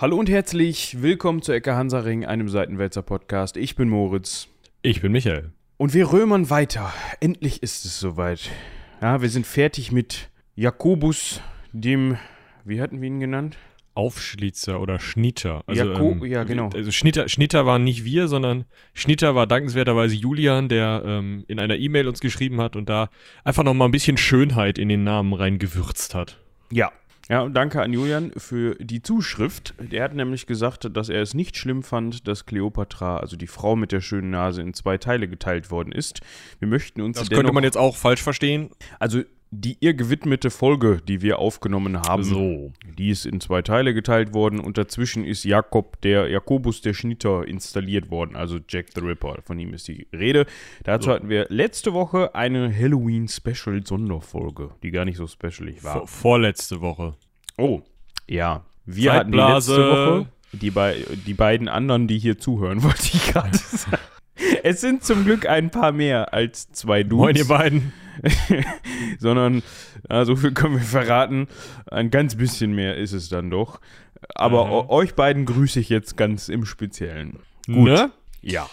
Hallo und herzlich willkommen zu Ecke Hansaring, einem Seitenwälzer Podcast. Ich bin Moritz. Ich bin Michael. Und wir römern weiter. Endlich ist es soweit. Ja, wir sind fertig mit Jakobus, dem, wie hatten wir ihn genannt? Aufschlitzer oder Schnitter. Also, Jako ja, genau. Also Schnitter, Schnitter waren nicht wir, sondern Schnitter war dankenswerterweise Julian, der ähm, in einer E-Mail uns geschrieben hat und da einfach nochmal ein bisschen Schönheit in den Namen reingewürzt hat. Ja, ja, und danke an Julian für die Zuschrift. Der hat nämlich gesagt, dass er es nicht schlimm fand, dass Kleopatra, also die Frau mit der schönen Nase, in zwei Teile geteilt worden ist. Wir möchten uns Das könnte man jetzt auch falsch verstehen. Also die ihr gewidmete Folge, die wir aufgenommen haben, So. die ist in zwei Teile geteilt worden und dazwischen ist Jakob, der Jakobus der Schnitter installiert worden, also Jack the Ripper, von ihm ist die Rede. Dazu So. hatten wir letzte Woche eine Halloween-Special-Sonderfolge, die gar nicht so specialig war. Vor, vorletzte Woche. Oh, ja. Wir hatten die Zeitblase. letzte Woche. Die, bei, die beiden anderen, die hier zuhören, wollte ich gerade sagen. Es sind zum Glück ein paar mehr als zwei Dudes. Moin, ihr beiden. sondern, ja, so viel können wir verraten, ein ganz bisschen mehr ist es dann doch. Aber Mhm. euch beiden grüße ich jetzt ganz im Speziellen. Gut. Ne? Ja.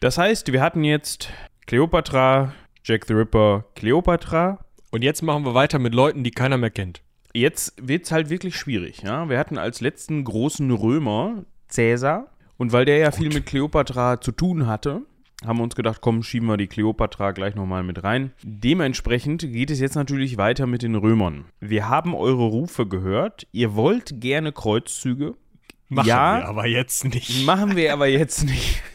Das heißt, wir hatten jetzt Cleopatra, Jack the Ripper, Cleopatra. Und jetzt machen wir weiter mit Leuten, die keiner mehr kennt. Jetzt wird es halt wirklich schwierig. Ja? Wir hatten als letzten großen Römer Cäsar. Und weil der ja viel mit Kleopatra zu tun hatte, haben wir uns gedacht, komm, schieben wir die Kleopatra gleich nochmal mit rein. Dementsprechend geht es jetzt natürlich weiter mit den Römern. Wir haben eure Rufe gehört. Ihr wollt gerne Kreuzzüge. Machen ja, wir aber jetzt nicht. machen wir aber jetzt nicht.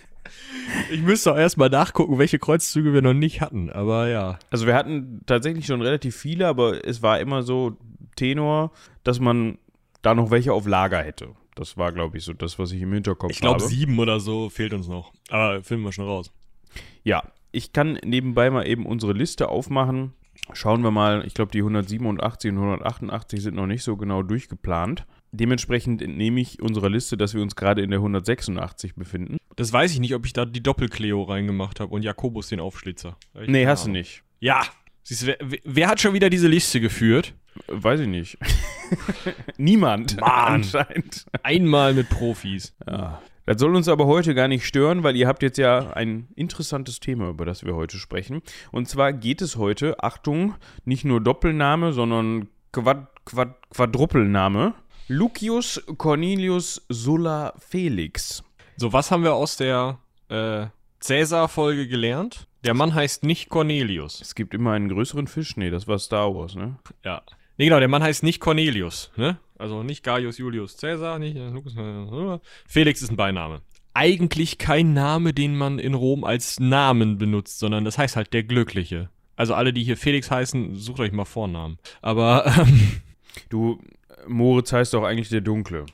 Ich müsste auch erstmal nachgucken, welche Kreuzzüge wir noch nicht hatten. Aber ja. Also wir hatten tatsächlich schon relativ viele, aber es war immer so Tenor, dass man da noch welche auf Lager hätte. Das war, glaube ich, so das, was ich im Hinterkopf Ich glaube, habe. sieben oder so fehlt uns noch. Aber finden wir schon raus. Ja, ich kann nebenbei mal eben unsere Liste aufmachen. Schauen wir mal, ich glaube, die 187 und 188 sind noch nicht so genau durchgeplant. Dementsprechend entnehme ich unserer Liste, dass wir uns gerade in der 186 befinden. Das weiß ich nicht, ob ich da die Doppel-Cleo reingemacht habe und Jakobus den Aufschlitzer. Ich Nee, hast du nicht. Ja. Siehst wer, wer- hat schon wieder diese Liste geführt? Weiß ich nicht. Niemand. Mann. Anscheinend. Einmal mit Profis. Ja. Das soll uns aber heute gar nicht stören, weil ihr habt jetzt ja ein interessantes Thema, über das wir heute sprechen. Und zwar geht es heute, Achtung, nicht nur Doppelname, sondern Quad, Quad, Quadruppelname. Lucius Cornelius Sulla Felix. So, was haben wir aus der äh, Cäsar-Folge gelernt? Der Mann heißt nicht Cornelius. Es gibt immer einen größeren Fisch. Nee, das war Star Wars, ne? Ja. Nee, genau, der Mann heißt nicht Cornelius, ne? Also nicht Gaius Julius Caesar, nicht äh, Lucas, äh, Felix ist ein Beiname. Eigentlich kein Name, den man in Rom als Namen benutzt, sondern das heißt halt der Glückliche. Also alle, die hier Felix heißen, sucht euch mal Vornamen. Aber ähm, Du, Moritz heißt doch eigentlich der Dunkle.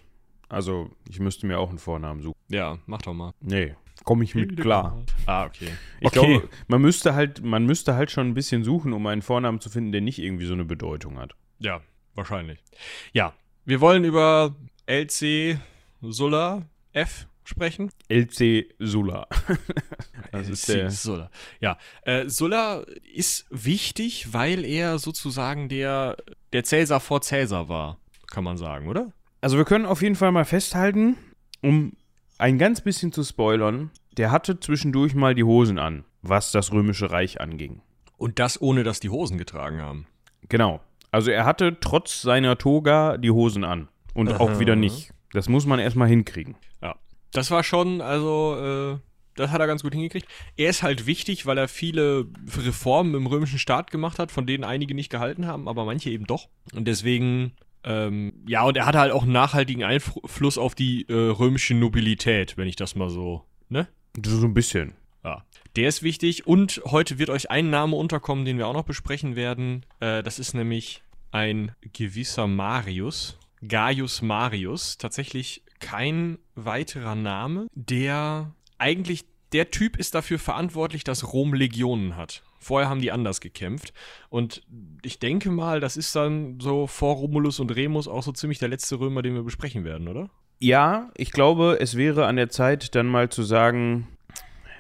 Also, ich müsste mir auch einen Vornamen suchen. ja, mach doch mal. Nee, komme ich mit klar. Ah, okay. Ich okay. glaube, man müsste halt, man müsste halt schon ein bisschen suchen, um einen Vornamen zu finden, der nicht irgendwie so eine Bedeutung hat. Ja, wahrscheinlich. Ja, wir wollen über LC Sulla F sprechen. LC Sulla. das ist LC der. Sulla. Ja, äh, Sulla ist wichtig, weil er sozusagen der, der Cäsar vor Cäsar war, kann man sagen, oder? Also wir können auf jeden Fall mal festhalten, um ein ganz bisschen zu spoilern, der hatte zwischendurch mal die Hosen an, was das Römische Reich anging. Und das ohne, dass die Hosen getragen haben. Genau. Also er hatte trotz seiner Toga die Hosen an. Und auch Aha. wieder nicht. Das muss man erstmal hinkriegen. Ja. Das war schon, also, äh, das hat er ganz gut hingekriegt. Er ist halt wichtig, weil er viele Reformen im römischen Staat gemacht hat, von denen einige nicht gehalten haben, aber manche eben doch. Und deswegen, ähm, ja, und er hatte halt auch einen nachhaltigen Einfluss auf die äh, römische Nobilität, wenn ich das mal so, ne? So ein bisschen. Ja. Der ist wichtig und heute wird euch ein Name unterkommen, den wir auch noch besprechen werden. Äh, das ist nämlich ein gewisser Marius. Gaius Marius. Tatsächlich kein weiterer Name, der eigentlich der Typ ist dafür verantwortlich, dass Rom Legionen hat. Vorher haben die anders gekämpft. Und ich denke mal, das ist dann so vor Romulus und Remus auch so ziemlich der letzte Römer, den wir besprechen werden, oder? Ja, ich glaube, es wäre an der Zeit, dann mal zu sagen,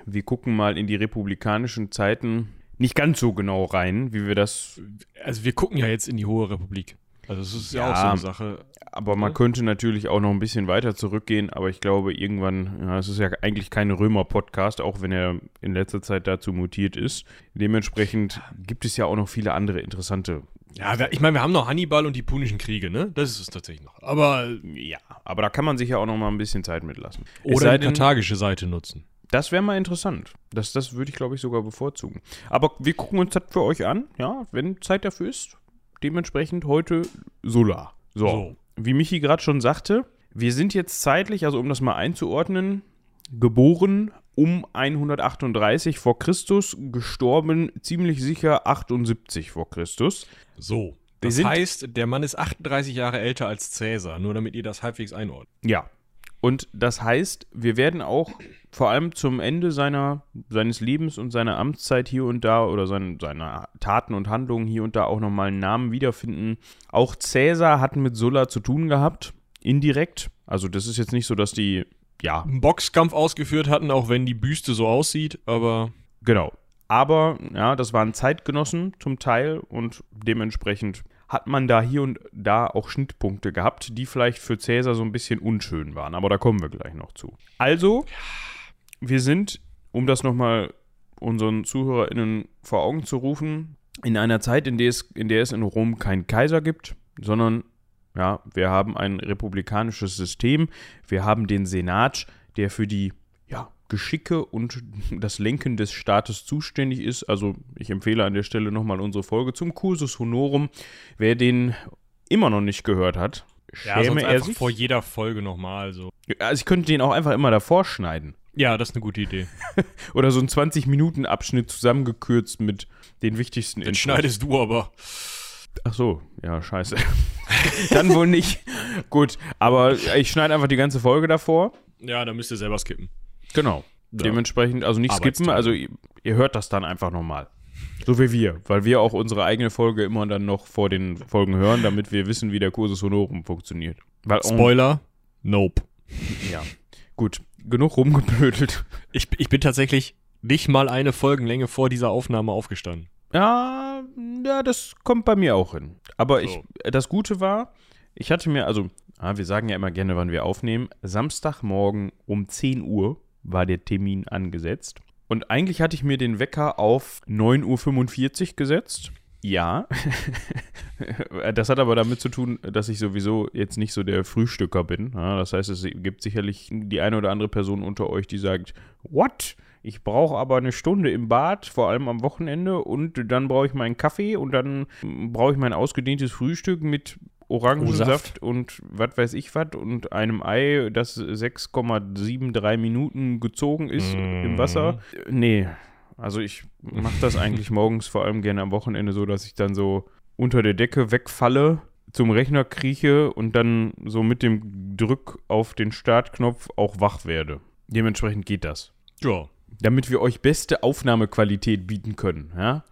wir gucken mal in die republikanischen Zeiten nicht ganz so genau rein, wie wir das. Also wir gucken ja jetzt in die Hohe Republik. Also es ist ja, Ja. auch so eine Sache. Aber man könnte natürlich auch noch ein bisschen weiter zurückgehen, aber ich glaube, irgendwann, ja, es ist ja eigentlich kein Römer-Podcast, auch wenn er in letzter Zeit dazu mutiert ist. Dementsprechend gibt es ja auch noch viele andere interessante. Ja, ich meine, wir haben noch Hannibal und die Punischen Kriege, ne? Das ist es tatsächlich noch. Aber Ja, aber da kann man sich ja auch noch mal ein bisschen Zeit mitlassen. Oder die karthagische Seite nutzen. Das wäre mal interessant. Das, das würde ich, glaube ich, sogar bevorzugen. Aber wir gucken uns das für euch an, ja, wenn Zeit dafür ist. Dementsprechend heute Solar. So. So. Wie Michi gerade schon sagte, wir sind jetzt zeitlich, also um das mal einzuordnen, geboren um 138 vor Christus, gestorben ziemlich sicher 78 vor Christus. So. Das heißt, der Mann ist 38 Jahre älter als Cäsar, nur damit ihr das halbwegs einordnet. Ja. Und das heißt, wir werden auch vor allem zum Ende seiner, seines Lebens und seiner Amtszeit hier und da oder sein, seiner Taten und Handlungen hier und da auch nochmal einen Namen wiederfinden. Auch Cäsar hat mit Sulla zu tun gehabt, indirekt. Also das ist jetzt nicht so, dass die, ja, Einen Boxkampf ausgeführt hatten, auch wenn die Büste so aussieht, aber Genau. Aber ja, das waren Zeitgenossen zum Teil und dementsprechend hat man da hier und da auch Schnittpunkte gehabt, die vielleicht für Cäsar so ein bisschen unschön waren. Aber da kommen wir gleich noch zu. Also, wir sind, um das nochmal unseren ZuhörerInnen vor Augen zu rufen, in einer Zeit, in der es in, der es in Rom keinen Kaiser gibt, sondern ja, wir haben ein republikanisches System, wir haben den Senat, der für die Geschicke und das Lenken des Staates zuständig ist. Also ich empfehle an der Stelle nochmal unsere Folge zum Cursus Honorum. Wer den immer noch nicht gehört hat, schäme er einfach sich. vor jeder Folge nochmal so. Also ich könnte den auch einfach immer davor schneiden. Ja, das ist eine gute Idee. Oder so einen 20-Minuten-Abschnitt zusammengekürzt mit den wichtigsten Den Infos. schneidest du aber. Ach so, ja, scheiße. Dann wohl nicht. Gut, aber ich schneide einfach die ganze Folge davor. Ja, da müsst ihr selber skippen. Genau. Ja. Dementsprechend, also nicht skippen, also ihr, ihr hört das dann einfach nochmal. So wie wir, weil wir auch unsere eigene Folge immer dann noch vor den Folgen hören, damit wir wissen, wie der Kursus Honorum funktioniert. Weil, Spoiler, nope. Ja. Gut, genug rumgeblödelt. Ich, ich bin tatsächlich nicht mal eine Folgenlänge vor dieser Aufnahme aufgestanden. Ja, ja, das kommt bei mir auch hin. Aber ich, So. das Gute war, ich hatte mir, also, ah, wir sagen ja immer gerne, wann wir aufnehmen. Samstagmorgen um 10 Uhr war der Termin angesetzt. Und eigentlich hatte ich mir den Wecker auf 9.45 Uhr gesetzt. Ja. das hat aber damit zu tun, dass ich sowieso jetzt nicht so der Frühstücker bin. Das heißt, es gibt sicherlich die eine oder andere Person unter euch, die sagt, what? Ich brauche aber eine Stunde im Bad, vor allem am Wochenende, und dann brauche ich meinen Kaffee und dann brauche ich mein ausgedehntes Frühstück mit Orangensaft und was weiß ich was und einem Ei, das 6,73 Minuten gezogen ist im Wasser. Nee, also ich mache das eigentlich morgens vor allem gerne am Wochenende so, dass ich dann so unter der Decke wegfalle, zum Rechner krieche und dann so mit dem Drück auf den Startknopf auch wach werde. Dementsprechend geht das. Ja. Damit wir euch beste Aufnahmequalität bieten können, ja?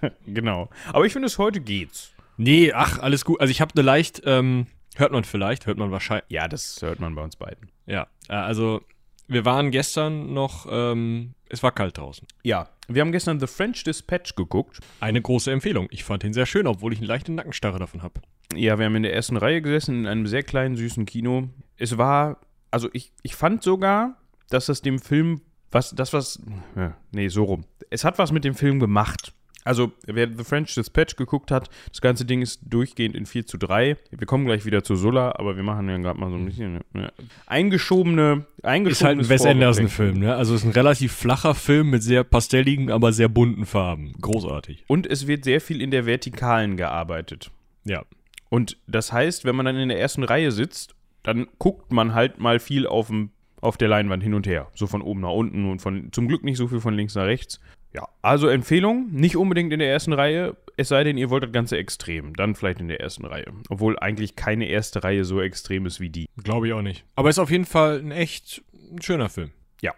genau. Aber ich finde, es heute geht's. Nee, ach, alles gut. Also ich habe eine leicht, ähm, hört man vielleicht, hört man wahrscheinlich. Ja, das hört man bei uns beiden. Ja, äh, also wir waren gestern noch, ähm, es war kalt draußen. Ja, wir haben gestern The French Dispatch geguckt. Eine große Empfehlung. Ich fand ihn sehr schön, obwohl ich eine leichte Nackenstarre davon habe. Ja, wir haben in der ersten Reihe gesessen, in einem sehr kleinen, süßen Kino. Es war, also ich, ich fand sogar, dass das dem Film, was, das was, ja, nee, so rum. Es hat was mit dem Film gemacht. Also, wer The French Dispatch geguckt hat, das ganze Ding ist durchgehend in 4 zu 3. Wir kommen gleich wieder zu Sulla, aber wir machen ja gerade mal so ein bisschen ne, eingeschobene, Ist halt ein Wes. Anderson-Film, ne? Also es ist ein relativ flacher Film mit sehr pastelligen, aber sehr bunten Farben. Großartig. Und es wird sehr viel in der Vertikalen gearbeitet. Ja. Und das heißt, wenn man dann in der ersten Reihe sitzt, dann guckt man halt mal viel auf, dem, auf der Leinwand hin und her. So von oben nach unten und von zum Glück nicht so viel von links nach rechts. Ja, also Empfehlung, nicht unbedingt in der ersten Reihe, es sei denn, ihr wollt das Ganze extrem. Dann vielleicht in der ersten Reihe. Obwohl eigentlich keine erste Reihe so extrem ist wie die. Glaube ich auch nicht. Aber ist auf jeden Fall ein echt schöner Film. Ja,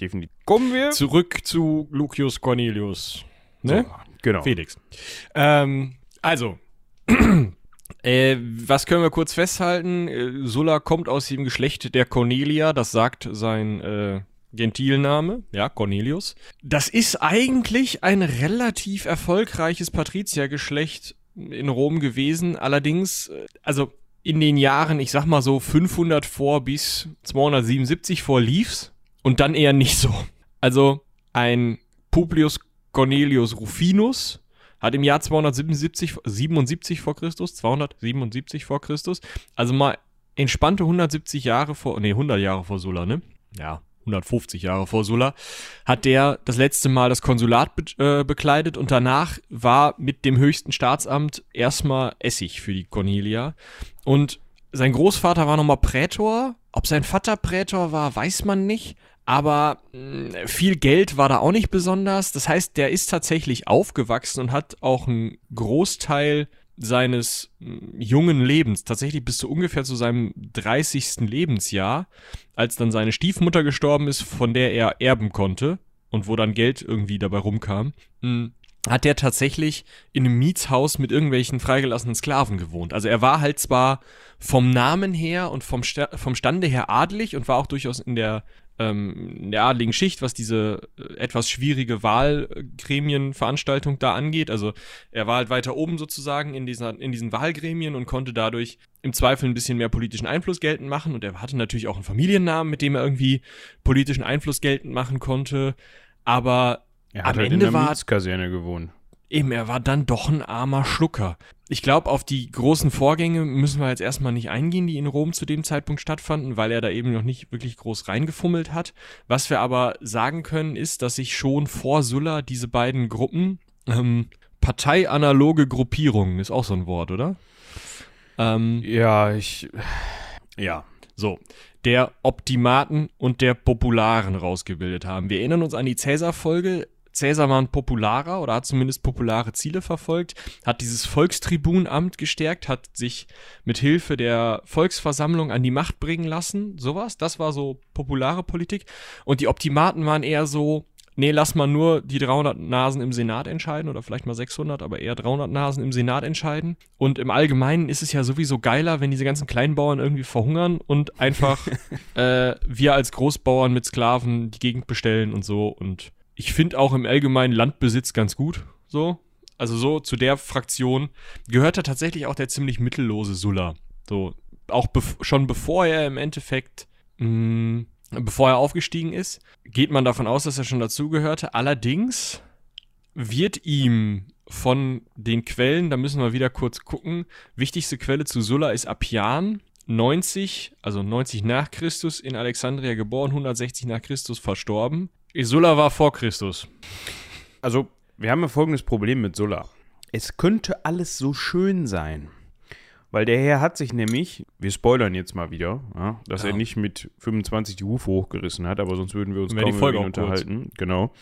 definitiv. Kommen wir Zurück zu Lucius Cornelius. Ne? So, genau. Felix. Ähm, also, äh, was können wir kurz festhalten? Äh, Sulla kommt aus dem Geschlecht der Cornelia, das sagt sein äh, Gentilname, ja, Cornelius. Das ist eigentlich ein relativ erfolgreiches Patriziergeschlecht in Rom gewesen. Allerdings, äh, also in den Jahren, ich sag mal so 500 vor bis 277 vor lief's und dann eher nicht so. Also ein Publius Cornelius Rufinus hat im Jahr 277 77 vor Christus, 277 vor Christus, also mal entspannte 170 Jahre vor, nee, 100 Jahre vor Sulla, ne? Ja, 150 Jahre vor Sulla, hat der das letzte Mal das Konsulat be äh, bekleidet und danach war mit dem höchsten Staatsamt erstmal Essig für die Cornelia. Und sein Großvater war nochmal Prätor. Ob sein Vater Prätor war, weiß man nicht. Aber mh, viel Geld war da auch nicht besonders. Das heißt, der ist tatsächlich aufgewachsen und hat auch einen Großteil seines jungen Lebens, tatsächlich bis zu ungefähr zu seinem 30. Lebensjahr, als dann seine Stiefmutter gestorben ist, von der er erben konnte und wo dann Geld irgendwie dabei rumkam, hat er tatsächlich in einem Mietshaus mit irgendwelchen freigelassenen Sklaven gewohnt. Also er war halt zwar vom Namen her und vom, Sta vom Stande her adelig und war auch durchaus in der ähm, in der adligen Schicht, was diese äh, etwas schwierige Wahlgremienveranstaltung da angeht. Also er war halt weiter oben sozusagen in, dieser, in diesen Wahlgremien und konnte dadurch im Zweifel ein bisschen mehr politischen Einfluss geltend machen. Und er hatte natürlich auch einen Familiennamen, mit dem er irgendwie politischen Einfluss geltend machen konnte. Aber Er hat am halt Ende in der war Mietskaserne gewohnt. Eben, er war dann doch ein armer Schlucker. Ich glaube, auf die großen Vorgänge müssen wir jetzt erstmal nicht eingehen, die in Rom zu dem Zeitpunkt stattfanden, weil er da eben noch nicht wirklich groß reingefummelt hat. Was wir aber sagen können, ist, dass sich schon vor Sulla diese beiden Gruppen, ähm, parteianaloge Gruppierungen, ist auch so ein Wort, oder? Ähm, Ja, ich. Ja. so, der Optimaten und der Popularen rausgebildet haben. Wir erinnern uns an die Cäsar-Folge. Cäsar war ein Popularer oder hat zumindest populare Ziele verfolgt, hat dieses Volkstribunamt gestärkt, hat sich mit Hilfe der Volksversammlung an die Macht bringen lassen, sowas. Das war so populare Politik. Und die Optimaten waren eher so, nee, lass mal nur die 300 Nasen im Senat entscheiden oder vielleicht mal 600, aber eher 300 Nasen im Senat entscheiden. Und im Allgemeinen ist es ja sowieso geiler, wenn diese ganzen Kleinbauern irgendwie verhungern und einfach äh, wir als Großbauern mit Sklaven die Gegend bestellen und so. Und ich finde auch im Allgemeinen Landbesitz ganz gut, so. Also so zu der Fraktion gehörte tatsächlich auch der ziemlich mittellose Sulla. So, auch bev schon bevor er im Endeffekt, mh, bevor er aufgestiegen ist, geht man davon aus, dass er schon dazugehörte. Allerdings wird ihm von den Quellen, da müssen wir wieder kurz gucken, wichtigste Quelle zu Sulla ist Appian, 90, also 90 nach Christus in Alexandria geboren, 160 nach Christus verstorben. Sulla war vor Christus. Also, wir haben ja folgendes Problem mit Sulla. Es könnte alles so schön sein. Weil der Herr hat sich nämlich, wir spoilern jetzt mal wieder, ja, dass Ja. er nicht mit 25 die Hufe hochgerissen hat, aber sonst würden wir uns Wäre die kaum Folge über ihn auch kurz. unterhalten. Genau.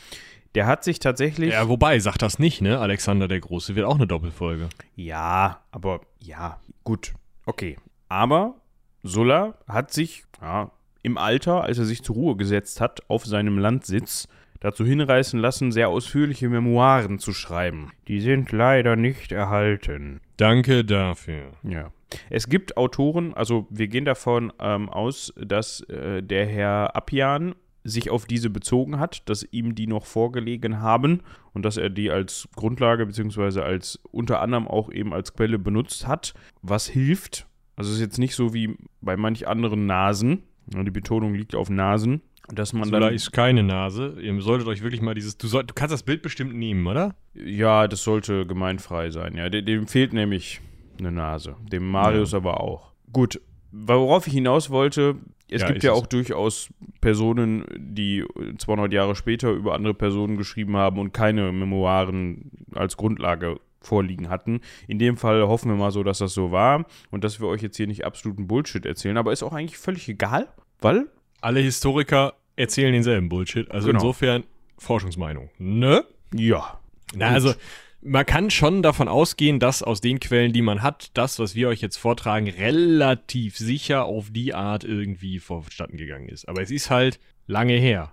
Der hat sich tatsächlich. Ja, wobei, sagt das nicht, ne? Alexander der Große wird auch eine Doppelfolge. Ja, aber ja, gut. Okay. Aber Sulla hat sich ja, im Alter, als er sich zur Ruhe gesetzt hat, auf seinem Landsitz dazu hinreißen lassen, sehr ausführliche Memoiren zu schreiben. Die sind leider nicht erhalten. Danke dafür. Ja. Es gibt Autoren, also wir gehen davon ähm, aus, dass äh, der Herr Appian sich auf diese bezogen hat, dass ihm die noch vorgelegen haben und dass er die als Grundlage beziehungsweise als unter anderem auch eben als Quelle benutzt hat, was hilft. Also es ist jetzt nicht so wie bei manch anderen Nasen, die Betonung liegt auf Nasen, dass man Sulla dann ist keine Nase. Ihr solltet euch wirklich mal dieses. Du, soll, du kannst das Bild bestimmt nehmen, oder? ja, das sollte gemeinfrei sein. Ja, dem, dem fehlt nämlich eine Nase, dem Marius aber auch. Gut, worauf ich hinaus wollte, es Ja, gibt ja es. auch durchaus Personen, die 200 Jahre später über andere Personen geschrieben haben und keine Memoiren als Grundlage vorliegen hatten. In dem Fall hoffen wir mal so, dass das so war und dass wir euch jetzt hier nicht absoluten Bullshit erzählen, aber ist auch eigentlich völlig egal, weil Alle Historiker erzählen denselben Bullshit. Also Genau. insofern Forschungsmeinung. Ne? ja. Na, Gut. also man kann schon davon ausgehen, dass aus den Quellen, die man hat, das, was wir euch jetzt vortragen, relativ sicher auf die Art irgendwie vonstatten gegangen ist. Aber es ist halt lange her.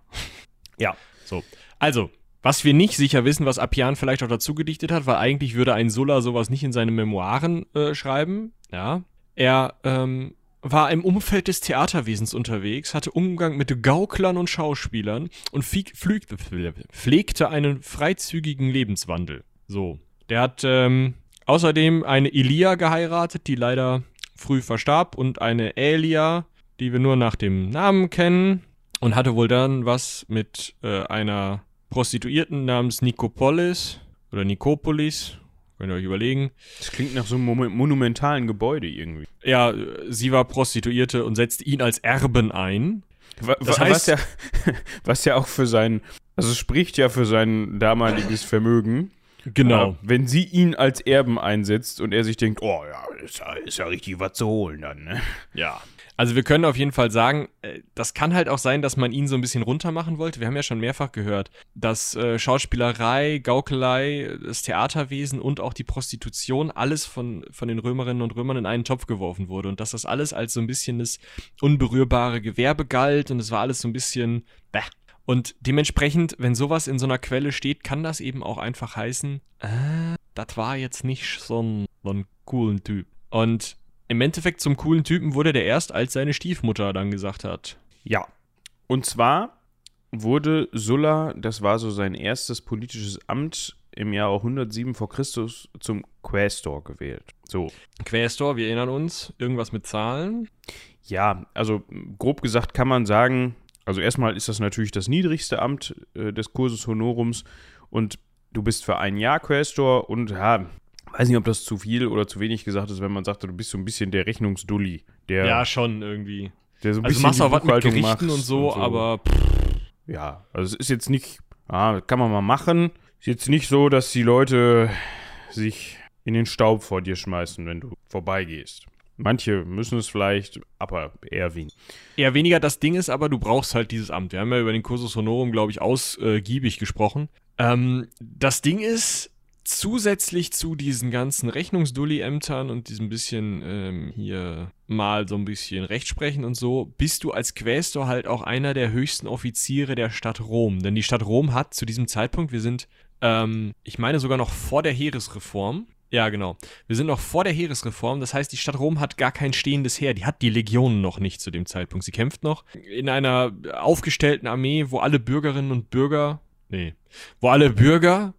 Ja. So. Also, was wir nicht sicher wissen, was Appian vielleicht auch dazu gedichtet hat, weil eigentlich würde ein Sulla sowas nicht in seine Memoiren äh, schreiben. Ja. Er ähm, war im Umfeld des Theaterwesens unterwegs, hatte Umgang mit Gauklern und Schauspielern und pflegte einen freizügigen Lebenswandel. So. Der hat ähm, außerdem eine Ilia geheiratet, die leider früh verstarb, und eine Elia, die wir nur nach dem Namen kennen, und hatte wohl dann was mit äh, einer Prostituierten namens Nikopolis oder Nikopolis. Könnt ihr euch überlegen. Das klingt nach so einem Mo monumentalen Gebäude irgendwie. Ja, sie war Prostituierte und setzte ihn als Erben ein. Das heißt, was ja, was ja auch für sein, also spricht ja für sein damaliges Vermögen. Genau. Äh, wenn sie ihn als Erben einsetzt und er sich denkt, oh ja, ist ja, ist ja richtig was zu holen dann, ne? Ja. Also wir können auf jeden Fall sagen, äh, das kann halt auch sein, dass man ihn so ein bisschen runter machen wollte. Wir haben ja schon mehrfach gehört, dass äh, Schauspielerei, Gaukelei, das Theaterwesen und auch die Prostitution alles von, von den Römerinnen und Römern in einen Topf geworfen wurde und dass das alles als so ein bisschen das unberührbare Gewerbe galt und es war alles so ein bisschen bäh. Und dementsprechend, wenn sowas in so einer Quelle steht, kann das eben auch einfach heißen, äh, das war jetzt nicht so ein, so ein coolen Typ. Und im Endeffekt zum coolen Typen wurde der erst, als seine Stiefmutter dann gesagt hat. Ja. Und zwar wurde Sulla, das war so sein erstes politisches Amt, im Jahre 107 vor Christus zum Quästor gewählt. So. Quästor, wir erinnern uns, irgendwas mit Zahlen. Ja, also grob gesagt kann man sagen, also erstmal ist das natürlich das niedrigste Amt äh, des Cursus Honorums und du bist für ein Jahr Quästor und ja, weiß nicht, ob das zu viel oder zu wenig gesagt ist, wenn man sagt, du bist so ein bisschen der Rechnungsdulli. Der, ja, schon irgendwie. Der so ein also bisschen machst auch was mit Gerichten macht und so, und so. aber Ja, also es ist jetzt nicht, ah, kann man mal machen. Ist jetzt nicht so, dass die Leute sich in den Staub vor dir schmeißen, wenn du vorbeigehst. Manche müssen es vielleicht, aber eher wenig. eher weniger das Ding ist, aber du brauchst halt dieses Amt. Wir haben ja über den Cursus Honorum, glaube ich, ausgiebig gesprochen. Ähm, das Ding ist, zusätzlich zu diesen ganzen Rechnungsdulli-Ämtern und diesem bisschen ähm, hier mal so ein bisschen Rechtsprechen und so, bist du als Quästor halt auch einer der höchsten Offiziere der Stadt Rom. Denn die Stadt Rom hat zu diesem Zeitpunkt, wir sind, ähm, ich meine sogar noch vor der Heeresreform, ja, genau. Wir sind noch vor der Heeresreform. Das heißt, die Stadt Rom hat gar kein stehendes Heer. Die hat die Legionen noch nicht zu dem Zeitpunkt. Sie kämpft noch in einer aufgestellten Armee, wo alle Bürgerinnen und Bürger, nee, wo alle Bürger,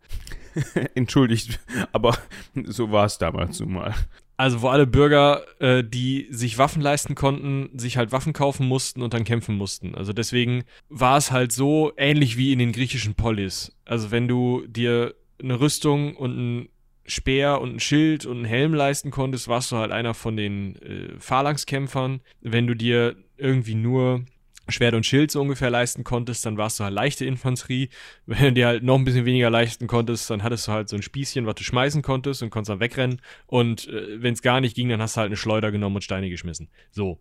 Entschuldigt, aber so war es damals nun mal. also wo alle Bürger, äh, die sich Waffen leisten konnten, sich halt Waffen kaufen mussten und dann kämpfen mussten. Also deswegen war es halt so ähnlich wie in den griechischen Polis. Also wenn du dir eine Rüstung und ein Speer und ein Schild und einen Helm leisten konntest, warst du halt einer von den äh, Phalanxkämpfern. Wenn du dir irgendwie nur Schwert und Schild so ungefähr leisten konntest, dann warst du halt leichte Infanterie. Wenn du dir halt noch ein bisschen weniger leisten konntest, dann hattest du halt so ein Spießchen, was du schmeißen konntest und konntest dann wegrennen. Und äh, wenn es gar nicht ging, dann hast du halt eine Schleuder genommen und Steine geschmissen. So.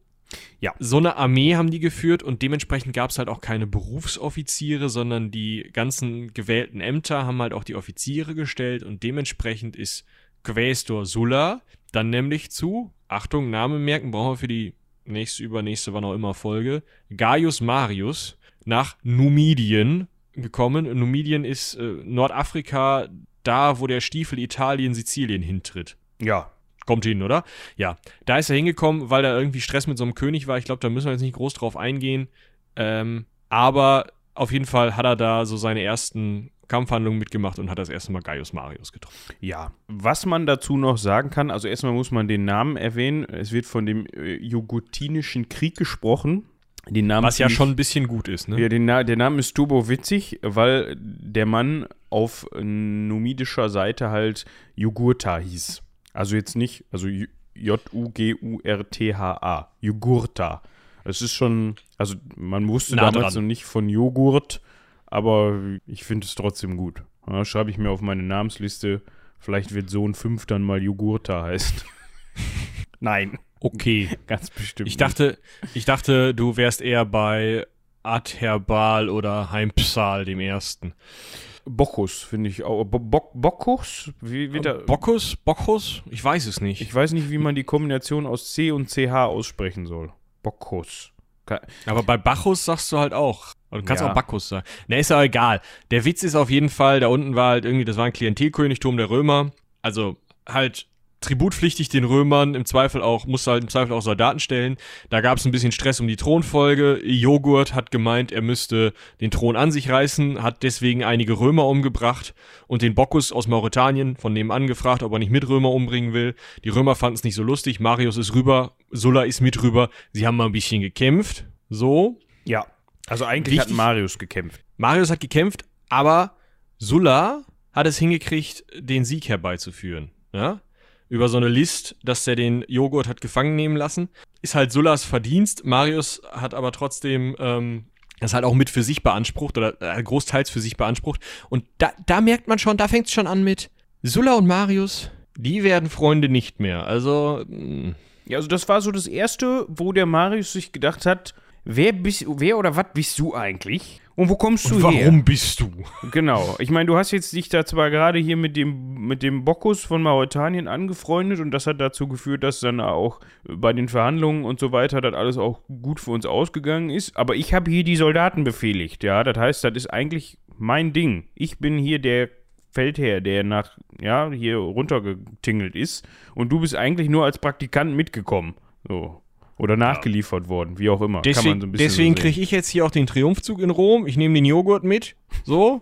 Ja. So eine Armee haben die geführt und dementsprechend gab es halt auch keine Berufsoffiziere, sondern die ganzen gewählten Ämter haben halt auch die Offiziere gestellt und dementsprechend ist Quästor Sulla dann nämlich zu, Achtung, Name merken, brauchen wir für die nächste, übernächste, wann auch immer Folge, Gaius Marius nach Numidien gekommen. Numidien ist äh, Nordafrika, da wo der Stiefel Italien, Sizilien hintritt. Ja, Kommt hin, oder? Ja. Da ist er hingekommen, weil da irgendwie Stress mit so einem König war. Ich glaube, da müssen wir jetzt nicht groß drauf eingehen. Ähm, aber auf jeden Fall hat er da so seine ersten Kampfhandlungen mitgemacht und hat das erste Mal Gaius Marius getroffen. Ja, was man dazu noch sagen kann, also erstmal muss man den Namen erwähnen. Es wird von dem äh, Jugutinischen Krieg gesprochen. Den Namen Was ja schon ein bisschen gut ist, ne? Ja, den der Name ist turbo witzig, weil der Mann auf numidischer Seite halt Jugurtha hieß. Also jetzt nicht, also J-U-G-U-R-T-H-A. Jugurtha. Es ist schon, also man wusste Nah damals dran. noch nicht von Joghurt, aber ich finde es trotzdem gut. Ja, Schreibe ich mir auf meine Namensliste. Vielleicht wird Sohn 5 dann mal Jugurtha heißen. Nein, Okay. ganz bestimmt. Ich dachte, ich dachte, du wärst eher bei Adherbal oder Heimpsal, dem ersten. Bocchus finde ich auch. Bo Bo Bocchus? Wie wird der? Bocchus? Bocchus? Ich weiß es nicht. Ich weiß nicht, wie man die Kombination aus C und CH aussprechen soll. Bocchus. Aber bei Bacchus sagst du halt auch. Oder du kannst Ja. auch Bacchus sagen. Ne, ist ja egal. Der Witz ist auf jeden Fall, da unten war halt irgendwie, das war ein Klientelkönigtum der Römer. Also halt tributpflichtig den Römern, im Zweifel auch, musste halt im Zweifel auch Soldaten stellen. Da gab es ein bisschen Stress um die Thronfolge. Joghurt hat gemeint, er müsste den Thron an sich reißen, hat deswegen einige Römer umgebracht und den Bocchus aus Mauretanien von nebenan gefragt, ob er nicht mit Römer umbringen will. Die Römer fanden es nicht so lustig. Marius ist rüber, Sulla ist mit rüber. Sie haben mal ein bisschen gekämpft. So. Ja. Also eigentlich Wichtig- hat Marius gekämpft. Marius hat gekämpft, aber Sulla hat es hingekriegt, den Sieg herbeizuführen. Ja? Über so eine List, dass er den Joghurt hat gefangen nehmen lassen. Ist halt Sullas Verdienst. Marius hat aber trotzdem ähm, das halt auch mit für sich beansprucht oder äh, großteils für sich beansprucht. Und da, da merkt man schon, da fängt es schon an mit Sulla und Marius, die werden Freunde nicht mehr. Also, mh, Ja, also das war so das Erste, wo der Marius sich gedacht hat, wer, bist, wer oder was bist du eigentlich? Und wo kommst du her? warum bist du? Genau. Ich meine, du hast jetzt dich da zwar gerade hier mit dem, mit dem Bocchus von Mauretanien angefreundet und das hat dazu geführt, dass dann auch bei den Verhandlungen und so weiter das alles auch gut für uns ausgegangen ist. Aber ich habe hier die Soldaten befehligt, ja. Das heißt, das ist eigentlich mein Ding. Ich bin hier der Feldherr, der nach, ja, hier runtergetingelt ist und du bist eigentlich nur als Praktikant mitgekommen. So. Oder nachgeliefert worden, wie auch immer. Deswegen, so deswegen kriege ich jetzt hier auch den Triumphzug in Rom. Ich nehme den Joghurt mit. So.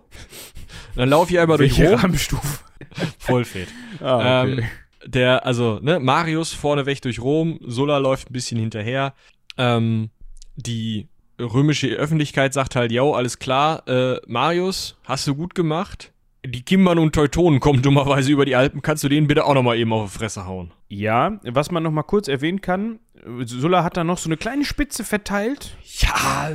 Dann laufe ich einmal durch Rom. Rahmenstufe? Voll fett. Ah, okay. ähm, der, also, ne, Marius vorneweg durch Rom, Sulla läuft ein bisschen hinterher. Ähm, die römische Öffentlichkeit sagt halt, yo, alles klar, äh, Marius, hast du gut gemacht. Die Kimbern und Teutonen kommen dummerweise über die Alpen. Kannst du denen bitte auch nochmal eben auf die Fresse hauen? Ja, was man noch mal kurz erwähnen kann, Sulla hat dann noch so eine kleine Spitze verteilt. Ja,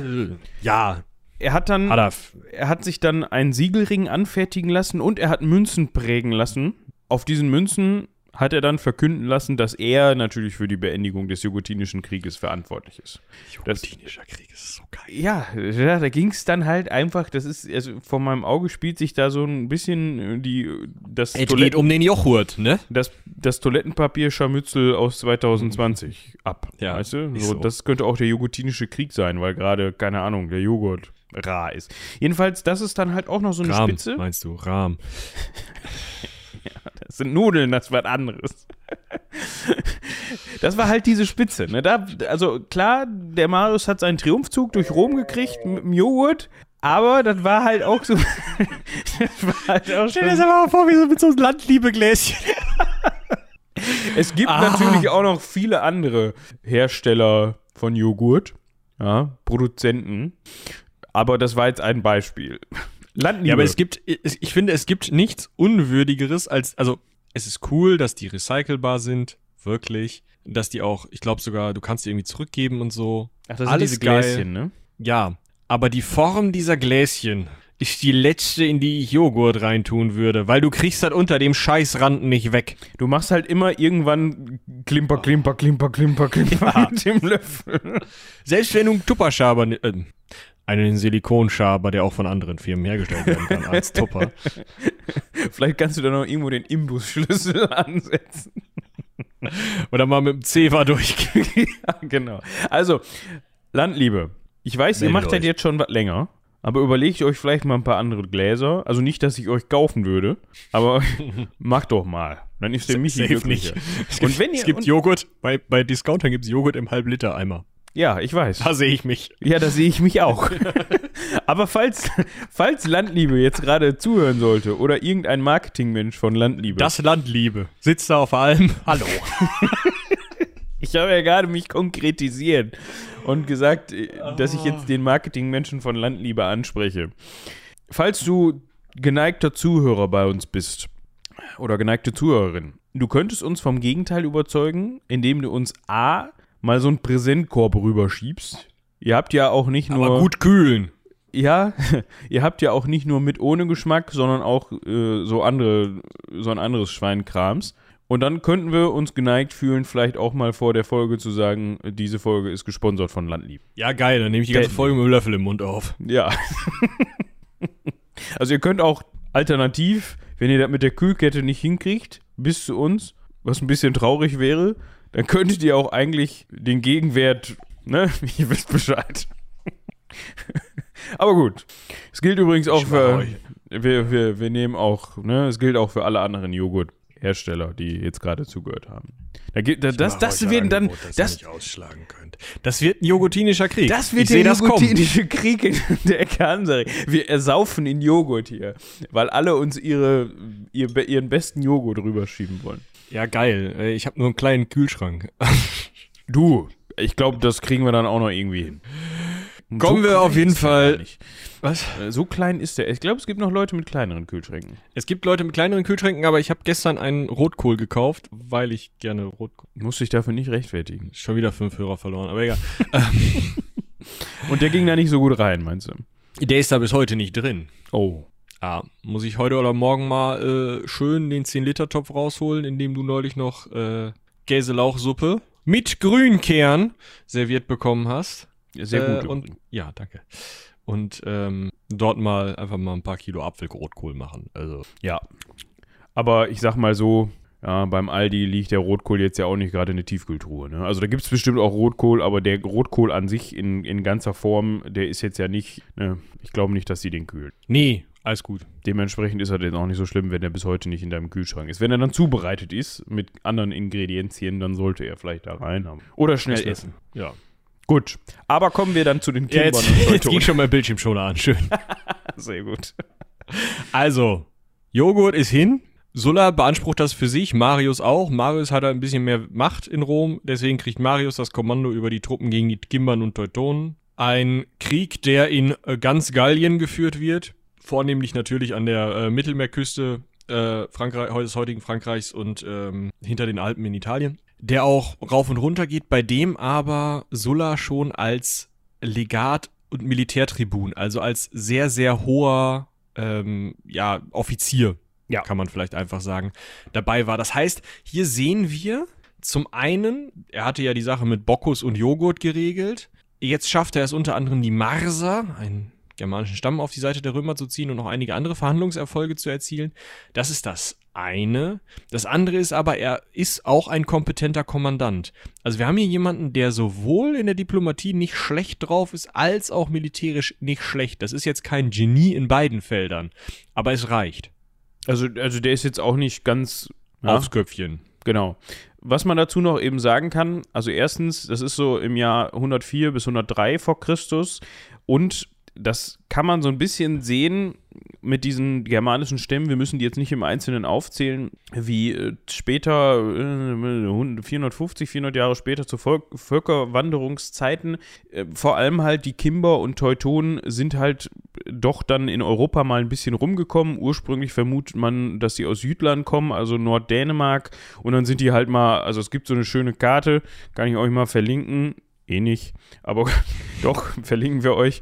ja, Er hat dann, hat er. er hat sich dann einen Siegelring anfertigen lassen und er hat Münzen prägen lassen. Auf diesen Münzen hat er dann verkünden lassen, dass er natürlich für die Beendigung des Jugotinischen Krieges verantwortlich ist. Das- Jugotinischer Krieg ist so geil. Ja, ja da ging es dann halt einfach, das ist, also vor meinem Auge spielt sich da so ein bisschen äh, die, das, Es geht um den Joghurt, ne? das, das Toilettenpapier-Scharmützel aus 2020 ab. Ja, weißt du? So, so. Das könnte auch der Jugotinische Krieg sein, weil gerade, keine Ahnung, der Joghurt rar ist. Jedenfalls, das ist dann halt auch noch so eine Rahm, Spitze. meinst du, Rahm. Das sind Nudeln, das ist was anderes. Das war halt diese Spitze. Ne? Da, also klar, der Marius hat seinen Triumphzug durch Rom gekriegt mit dem Joghurt, aber das war halt auch so. das war halt auch schon, aber mal vor, wie so mit so einem Landliebegläschen. es gibt Ah. natürlich auch noch viele andere Hersteller von Joghurt, ja, Produzenten. Aber das war jetzt ein Beispiel. Landliebe. Ja, aber es gibt, ich finde, es gibt nichts Unwürdigeres als, also, es ist cool, dass die recycelbar sind, wirklich. Dass die auch, ich glaube sogar, du kannst die irgendwie zurückgeben und so. Ach, das sind alles diese geil. Gläschen, ne? Ja, aber die Form dieser Gläschen ist die letzte, in die ich Joghurt reintun würde, weil du kriegst das unter dem Scheißrand nicht weg. Du machst halt immer irgendwann Klimper, Klimper, Klimper, Klimper, Klimper mit dem Löffel. Selbst wenn du einen Tupperschaber, äh, einen Silikonschaber, der auch von anderen Firmen hergestellt werden kann, als Tupper. Vielleicht kannst du da noch irgendwo den Imbusschlüssel ansetzen. Oder mal mit dem Zewa durchgehen. ja, genau. Also, Landliebe. Ich weiß, ihr Meldet macht das jetzt schon was länger, aber überlegt euch vielleicht mal ein paar andere Gläser. Also nicht, dass ich euch kaufen würde, aber macht doch mal. Dann ist der Michi Safe. Es Und wenn ihr es gibt Joghurt, bei, bei Discountern gibt es Joghurt im Halb-Liter-Eimer. Ja, ich weiß. Da sehe ich mich. Ja, da sehe ich mich auch. Aber falls, falls Landliebe jetzt gerade zuhören sollte oder irgendein Marketingmensch von Landliebe. Das Landliebe. Sitzt da auf allem. Hallo. ich habe ja gerade mich konkretisiert und gesagt, dass ich jetzt den Marketingmenschen von Landliebe anspreche. Falls du geneigter Zuhörer bei uns bist oder geneigte Zuhörerin, du könntest uns vom Gegenteil überzeugen, indem du uns A mal so einen Präsentkorb rüberschiebst. Ihr habt ja auch nicht nur Aber gut kühlen. Ja, ihr habt ja auch nicht nur mit ohne Geschmack, sondern auch äh, so andere, so ein anderes Schweinkrams. Und dann könnten wir uns geneigt fühlen, vielleicht auch mal vor der Folge zu sagen, diese Folge ist gesponsert von Landlieb. Ja, geil. Dann nehme ich die ganze Folge mit dem Löffel im Mund auf. Ja. also ihr könnt auch alternativ, wenn ihr das mit der Kühlkette nicht hinkriegt, bis zu uns, was ein bisschen traurig wäre, dann könntet ihr auch eigentlich den Gegenwert, ne, ihr wisst Bescheid. Aber gut. Es gilt übrigens auch für. Wir, wir, wir nehmen auch, ne, es gilt auch für alle anderen Joghurt. Hersteller, die jetzt gerade zugehört haben. Da da, das, das werden dann, das, ausschlagen könnt. Das wird ein joghurtinischer Krieg. das wird der das joghurtinische Krieg in der Ecke Hansa. Wir ersaufen in Joghurt hier, weil alle uns ihre, ihr, ihren besten Joghurt rüberschieben wollen. Ja, geil. Äh, Ich habe nur einen kleinen Kühlschrank. Du, ich glaube, das kriegen wir dann auch noch irgendwie hin. Kommen wir klein auf jeden Fall-. Was? Äh, So klein ist der. Ich glaube, es gibt noch Leute mit kleineren Kühlschränken. Es gibt Leute mit kleineren Kühlschränken, aber ich habe gestern einen Rotkohl gekauft, weil ich gerne Rotkohl. Muss dich dafür nicht rechtfertigen. Schon wieder fünf Hörer verloren, aber egal. Und der ging da nicht so gut rein, meinst du? Der ist da bis heute nicht drin. Oh. Ah, muss ich heute oder morgen mal äh, schön den 10-Liter-Topf rausholen, in dem du neulich noch äh, Käselauchsuppe mit Grünkern serviert bekommen hast. Sehr Äh, gut. und, übrigens. ja, danke. Und ähm, dort mal einfach mal ein paar Kilo Apfelrotkohl machen. Also, Ja. Aber ich sag mal so, ja, beim Aldi liegt der Rotkohl jetzt ja auch nicht gerade in der Tiefkühltruhe. Ne? Also da gibt es bestimmt auch Rotkohl, aber der Rotkohl an sich in, in ganzer Form, der ist jetzt ja nicht, ne, ich glaube nicht, dass sie den kühlen. nee, alles gut. Dementsprechend ist er jetzt auch nicht so schlimm, wenn er bis heute nicht in deinem Kühlschrank ist. Wenn er dann zubereitet ist mit anderen Ingredienzien, dann sollte er vielleicht da rein haben. Oder schnell essen. Ja. Gut. Aber kommen wir dann zu den ja Kindern jetzt, und jetzt Teutonen. ging schon mein Bildschirmschoner an. Schön. Sehr gut. Also, Joghurt ist hin. Sulla beansprucht das für sich, Marius auch. Marius hat ein bisschen mehr Macht in Rom, deswegen kriegt Marius das Kommando über die Truppen gegen die Kimbern und Teutonen. Ein Krieg, der in äh, ganz Gallien geführt wird, vornehmlich natürlich an der äh, Mittelmeerküste äh, Frankreich, des heutigen Frankreichs und ähm, hinter den Alpen in Italien, der auch rauf und runter geht, bei dem aber Sulla schon als Legat und Militärtribun, also als sehr, sehr hoher ähm, ja, Offizier, Ja. kann man vielleicht einfach sagen, dabei war. Das heißt, hier sehen wir zum einen, er hatte ja die Sache mit Bockus und Joghurt geregelt. Jetzt schafft er es unter anderem die Marser, einen germanischen Stamm, auf die Seite der Römer zu ziehen und noch einige andere Verhandlungserfolge zu erzielen. Das ist das eine. Das andere ist aber, er ist auch ein kompetenter Kommandant. Also wir haben hier jemanden, der sowohl in der Diplomatie nicht schlecht drauf ist, als auch militärisch nicht schlecht. Das ist jetzt kein Genie in beiden Feldern, aber es reicht. Also, also der ist jetzt auch nicht ganz ja, Aufs Köpfchen. Genau. Was man dazu noch eben sagen kann, also erstens, das ist so im Jahr 104 bis 103 vor Christus und das kann man so ein bisschen sehen mit diesen germanischen Stämmen. Wir müssen die jetzt nicht im Einzelnen aufzählen, wie äh, später, äh, 450, 400 Jahre später zu Völkerwanderungszeiten, äh, vor allem halt die Kimber und Teutonen sind halt doch dann in Europa mal ein bisschen rumgekommen. Ursprünglich vermutet man, dass sie aus Südland kommen, also Norddänemark. Und dann sind die halt mal, also es gibt so eine schöne Karte, kann ich euch mal verlinken. Eh nicht, aber doch, verlinken wir euch.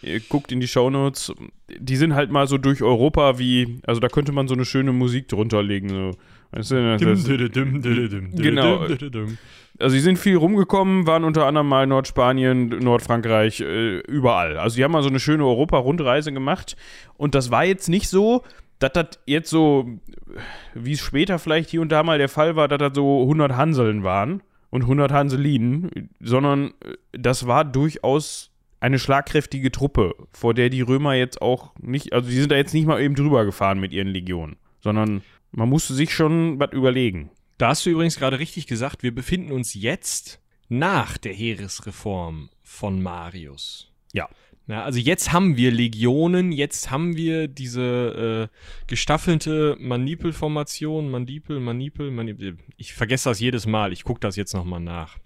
Ihr guckt in die Shownotes. Die sind halt mal so durch Europa wie, also da könnte man so eine schöne Musik drunter legen. So. Weißt du, das, Genau. also sie sind viel rumgekommen, waren unter anderem mal Nordspanien, Nordfrankreich, äh, überall. Also die haben mal so eine schöne Europa-Rundreise gemacht. Und das war jetzt nicht so, dass das jetzt so, wie es später vielleicht hier und da mal der Fall war, dass das so 100 Hanseln waren und 100 Hanselinen, sondern äh, das war durchaus eine schlagkräftige Truppe, vor der die Römer jetzt auch nicht, also die sind da jetzt nicht mal eben drüber gefahren mit ihren Legionen, sondern man musste sich schon was überlegen. Da hast du übrigens gerade richtig gesagt, wir befinden uns jetzt nach der Heeresreform von Marius. Ja. Na, also jetzt haben wir Legionen, jetzt haben wir diese äh, gestaffelte Manipelformation, Mandipel, Manipel, Manipel. Ich vergesse das jedes Mal, ich gucke das jetzt nochmal nach.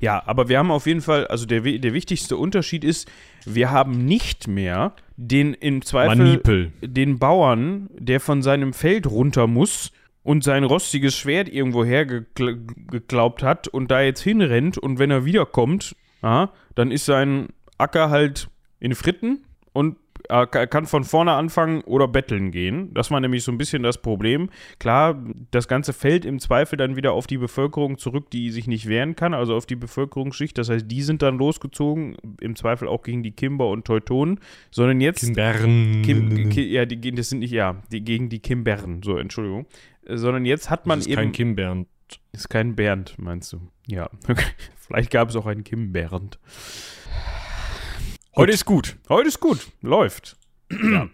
Ja, aber wir haben auf jeden Fall, also der, der wichtigste Unterschied ist, wir haben nicht mehr den im Zweifel Manipel. den Bauern, der von seinem Feld runter muss und sein rostiges Schwert irgendwo hergeglaubt hat und da jetzt hinrennt und wenn er wiederkommt, ja, dann ist sein Acker halt in Fritten und ka- kann von vorne anfangen oder betteln gehen. Das war nämlich so ein bisschen das Problem. Klar, das Ganze fällt im Zweifel dann wieder auf die Bevölkerung zurück, die sich nicht wehren kann, also auf die Bevölkerungsschicht. Das heißt, die sind dann losgezogen, im Zweifel auch gegen die Kimber und Teutonen, sondern jetzt Kimbern. Kim, Ki, ja, die, gehen- das sind nicht, ja, die gegen die Kimbern, so, Entschuldigung. Äh, Sondern jetzt hat man das ist eben. kein Kimbern. ist kein Bernd, meinst du? Ja. Vielleicht gab es auch einen Kim Bernd. Heute ist gut. Heute ist gut, läuft. ja.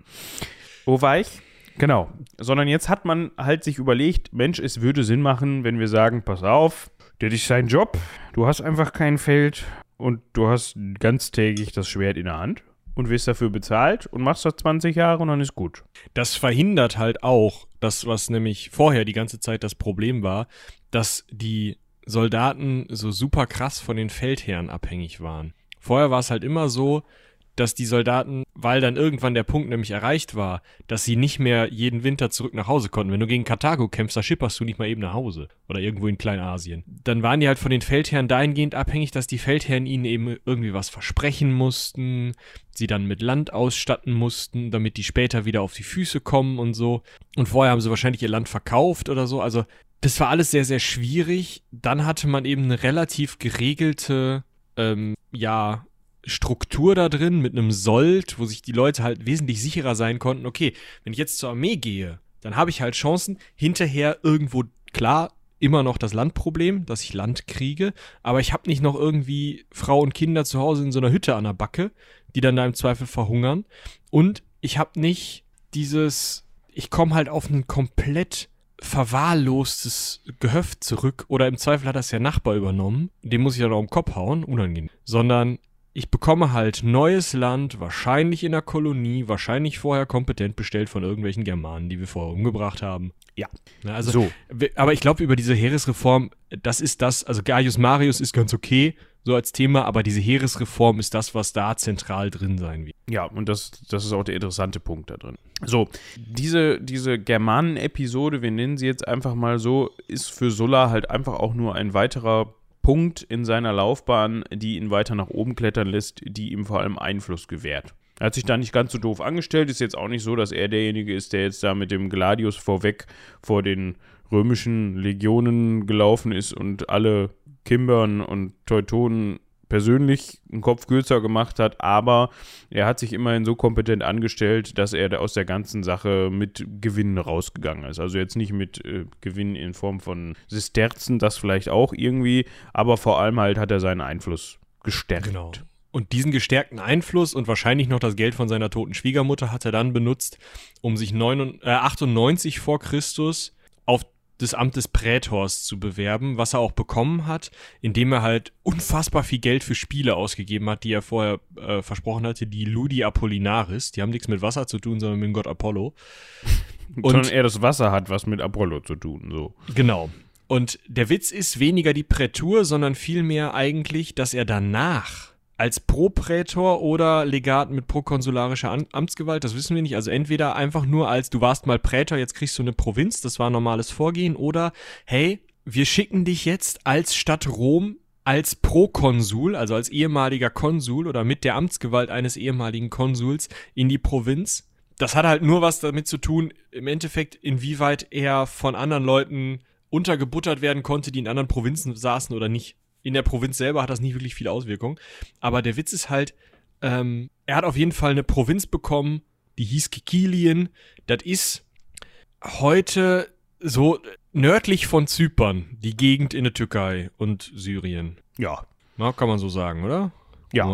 Wo war ich? Genau. Sondern jetzt hat man halt sich überlegt, Mensch, es würde Sinn machen, wenn wir sagen, pass auf, das ist sein Job, du hast einfach kein Feld und du hast ganztägig das Schwert in der Hand und wirst dafür bezahlt und machst das 20 Jahre und dann ist gut. Das verhindert halt auch das, was nämlich vorher die ganze Zeit das Problem war, dass die Soldaten so super krass von den Feldherren abhängig waren. Vorher war es halt immer so, dass die Soldaten, weil dann irgendwann der Punkt nämlich erreicht war, dass sie nicht mehr jeden Winter zurück nach Hause konnten. Wenn du gegen Karthago kämpfst, da schipperst du nicht mal eben nach Hause. Oder irgendwo in Kleinasien. Dann waren die halt von den Feldherren dahingehend abhängig, dass die Feldherren ihnen eben irgendwie was versprechen mussten, sie dann mit Land ausstatten mussten, damit die später wieder auf die Füße kommen und so. Und vorher haben sie wahrscheinlich ihr Land verkauft oder so. Also das war alles sehr, sehr schwierig. Dann hatte man eben eine relativ geregelte, ähm, ja, Struktur da drin mit einem Sold, wo sich die Leute halt wesentlich sicherer sein konnten, okay, wenn ich jetzt zur Armee gehe, dann habe ich halt Chancen, hinterher irgendwo, klar, immer noch das Landproblem, dass ich Land kriege, aber ich habe nicht noch irgendwie Frau und Kinder zu Hause in so einer Hütte an der Backe, die dann da im Zweifel verhungern. Und ich habe nicht dieses, ich komme halt auf ein komplett verwahrlostes Gehöft zurück oder im Zweifel hat das der Nachbar übernommen, den muss ich dann auch im Kopf hauen, unangenehm, sondern ich bekomme halt neues Land, wahrscheinlich in der Kolonie, wahrscheinlich vorher kompetent bestellt von irgendwelchen Germanen, die wir vorher umgebracht haben. Ja. Na, also, so. Aber ich glaube, über diese Heeresreform, das ist das, also Gaius Marius ist ganz okay, so als Thema, aber diese Heeresreform ist das, was da zentral drin sein wird. Ja, und das, das ist auch der interessante Punkt da drin. So, diese, diese Germanen-Episode, wir nennen sie jetzt einfach mal so, ist für Sulla halt einfach auch nur ein weiterer Punkt in seiner Laufbahn, die ihn weiter nach oben klettern lässt, die ihm vor allem Einfluss gewährt. Er hat sich da nicht ganz so doof angestellt. Ist jetzt auch nicht so, dass er derjenige ist, der jetzt da mit dem Gladius vorweg vor den römischen Legionen gelaufen ist und alle Kimbern und Teutonen persönlich einen Kopf kürzer gemacht hat, aber er hat sich immerhin so kompetent angestellt, dass er aus der ganzen Sache mit Gewinnen rausgegangen ist. Also jetzt nicht mit äh, Gewinn in Form von Sisterzen, das vielleicht auch irgendwie, aber vor allem halt hat er seinen Einfluss gestärkt. Genau. Und diesen gestärkten Einfluss und wahrscheinlich noch das Geld von seiner toten Schwiegermutter hat er dann benutzt, um sich 9, äh, 98 vor Christus auf des Amtes Prätors zu bewerben, was er auch bekommen hat, indem er halt unfassbar viel Geld für Spiele ausgegeben hat, die er vorher äh, versprochen hatte, die Ludi Apollinaris. Die haben nichts mit Wasser zu tun, sondern mit dem Gott Apollo. Und sondern er das Wasser hat was mit Apollo zu tun, so. Genau. Und der Witz ist weniger die Prätur, sondern vielmehr eigentlich, dass er danach als Proprätor oder Legat mit prokonsularischer Amtsgewalt, das wissen wir nicht. Also entweder einfach nur als du warst mal Prätor, jetzt kriegst du eine Provinz, das war normales Vorgehen, oder hey, wir schicken dich jetzt als Stadt Rom als Prokonsul, also als ehemaliger Konsul oder mit der Amtsgewalt eines ehemaligen Konsuls in die Provinz. Das hat halt nur was damit zu tun, im Endeffekt, inwieweit er von anderen Leuten untergebuttert werden konnte, die in anderen Provinzen saßen oder nicht in der Provinz selber hat das nicht wirklich viel Auswirkung. Aber der Witz ist halt, ähm, er hat auf jeden Fall eine Provinz bekommen, die hieß Kikilien. Das ist heute so nördlich von Zypern, die Gegend in der Türkei und Syrien. Ja. Na, kann man so sagen, oder? Ja.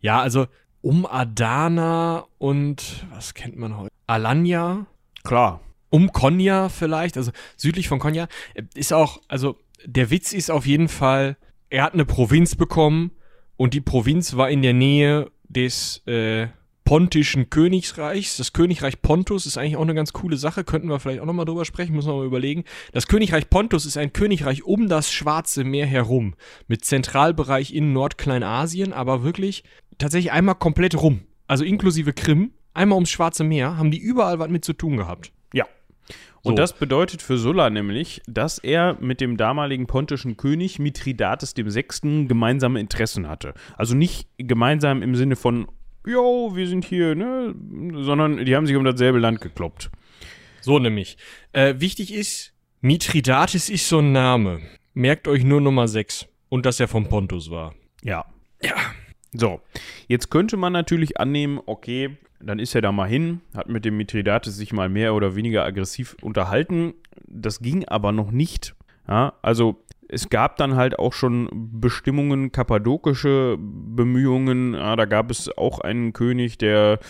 Ja, also um Adana und was kennt man heute? Alanya. Klar. Um Konya vielleicht, also südlich von Konya. Ist auch, also der Witz ist auf jeden Fall, er hat eine Provinz bekommen und die Provinz war in der Nähe des äh, Pontischen Königreichs. Das Königreich Pontus ist eigentlich auch eine ganz coole Sache, könnten wir vielleicht auch nochmal drüber sprechen, müssen wir mal überlegen. Das Königreich Pontus ist ein Königreich um das Schwarze Meer herum, mit Zentralbereich in Nordkleinasien, aber wirklich tatsächlich einmal komplett rum. Also inklusive Krim, einmal ums Schwarze Meer, haben die überall was mit zu tun gehabt. Und das bedeutet für Sulla nämlich, dass er mit dem damaligen pontischen König Mithridates VI. gemeinsame Interessen hatte. Also nicht gemeinsam im Sinne von, jo, wir sind hier, ne, sondern die haben sich um dasselbe Land gekloppt. So nämlich. Äh, wichtig ist, Mithridates ist so ein Name. Merkt euch nur Nummer 6. Und dass er vom Pontus war. Ja. Ja. So, jetzt könnte man natürlich annehmen, okay, dann ist er da mal hin, hat mit dem Mithridates sich mal mehr oder weniger aggressiv unterhalten. Das ging aber noch nicht. Ja, also es gab dann halt auch schon Bestimmungen, kappadokische Bemühungen. Ja, da gab es auch einen König, der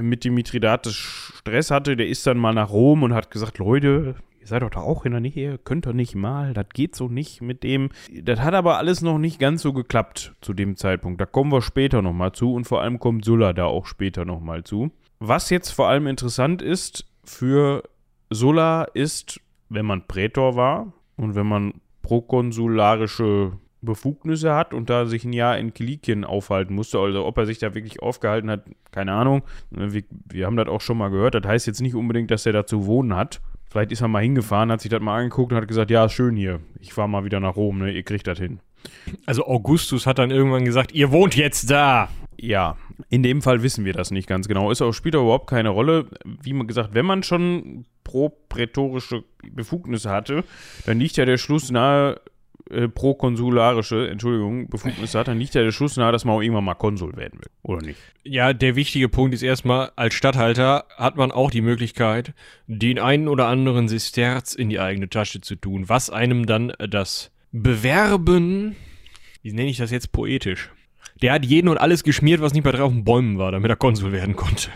mit dem Mithridates Stress hatte, der ist dann mal nach Rom und hat gesagt, Leute, ihr seid doch da auch in der Nähe, könnt doch nicht mal, das geht so nicht mit dem. Das hat aber alles noch nicht ganz so geklappt zu dem Zeitpunkt. Da kommen wir später nochmal zu und vor allem kommt Sulla da auch später nochmal zu. Was jetzt vor allem interessant ist für Sulla ist, wenn man Prätor war und wenn man prokonsularische Befugnisse hat und da sich ein Jahr in Kilikien aufhalten musste. Also ob er sich da wirklich aufgehalten hat, keine Ahnung. Wir, wir haben das auch schon mal gehört. Das heißt jetzt nicht unbedingt, dass er da zu wohnen hat. Vielleicht ist er mal hingefahren, hat sich das mal angeguckt und hat gesagt, ja, schön hier. Ich fahre mal wieder nach Rom, ne? Ihr kriegt das hin. Also Augustus hat dann irgendwann gesagt, ihr wohnt jetzt da. Ja, in dem Fall wissen wir das nicht ganz genau. Ist auch, spielt auch überhaupt keine Rolle. Wie man gesagt, wenn man schon pro-prätorische Befugnisse hatte, dann liegt ja der Schluss nahe, äh, pro-konsularische, Entschuldigung, Befugnisse hat, dann liegt ja der Schluss nahe, dass man auch irgendwann mal Konsul werden will. Oder nicht? Ja, der wichtige Punkt ist erstmal, als Statthalter hat man auch die Möglichkeit, den einen oder anderen Sesterz in die eigene Tasche zu tun, was einem dann das Bewerben, wie nenne ich das jetzt poetisch? Der hat jeden und alles geschmiert, was nicht bei drei auf den Bäumen war, damit er Konsul werden konnte.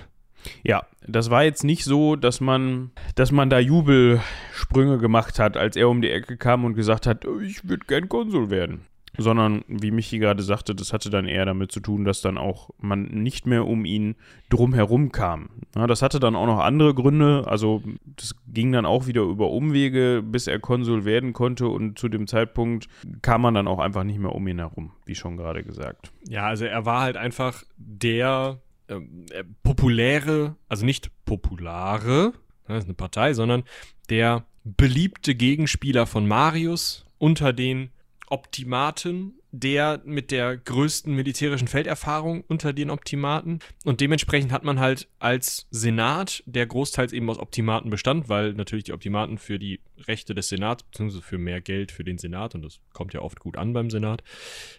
Ja, das war jetzt nicht so, dass man, dass man da Jubelsprünge gemacht hat, als er um die Ecke kam und gesagt hat, ich würde gern Konsul werden. Sondern, wie Michi gerade sagte, das hatte dann eher damit zu tun, dass dann auch man nicht mehr um ihn drumherum kam. Ja, das hatte dann auch noch andere Gründe. Also, das ging dann auch wieder über Umwege, bis er Konsul werden konnte. Und zu dem Zeitpunkt kam man dann auch einfach nicht mehr um ihn herum, wie schon gerade gesagt. Ja, also er war halt einfach der ähm, äh, populäre, also nicht populare, das ist eine Partei, sondern der beliebte Gegenspieler von Marius unter den Optimaten, der mit der größten militärischen Felderfahrung unter den Optimaten. Und dementsprechend hat man halt als Senat, der großteils eben aus Optimaten bestand, weil natürlich die Optimaten für die Rechte des Senats, beziehungsweise für mehr Geld für den Senat, und das kommt ja oft gut an beim Senat,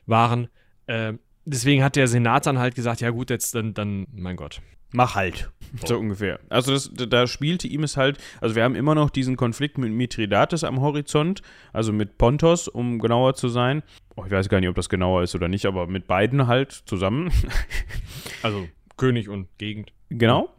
waren, äh, deswegen hat der Senat dann halt gesagt, ja gut, jetzt dann, dann mein Gott. Mach halt. So ungefähr. Also das, da spielte ihm es halt, also wir haben immer noch diesen Konflikt mit Mithridates am Horizont, also mit Pontos, um genauer zu sein. Oh, ich weiß gar nicht, ob das genauer ist oder nicht, aber mit beiden halt zusammen. also König und Gegend. Genau.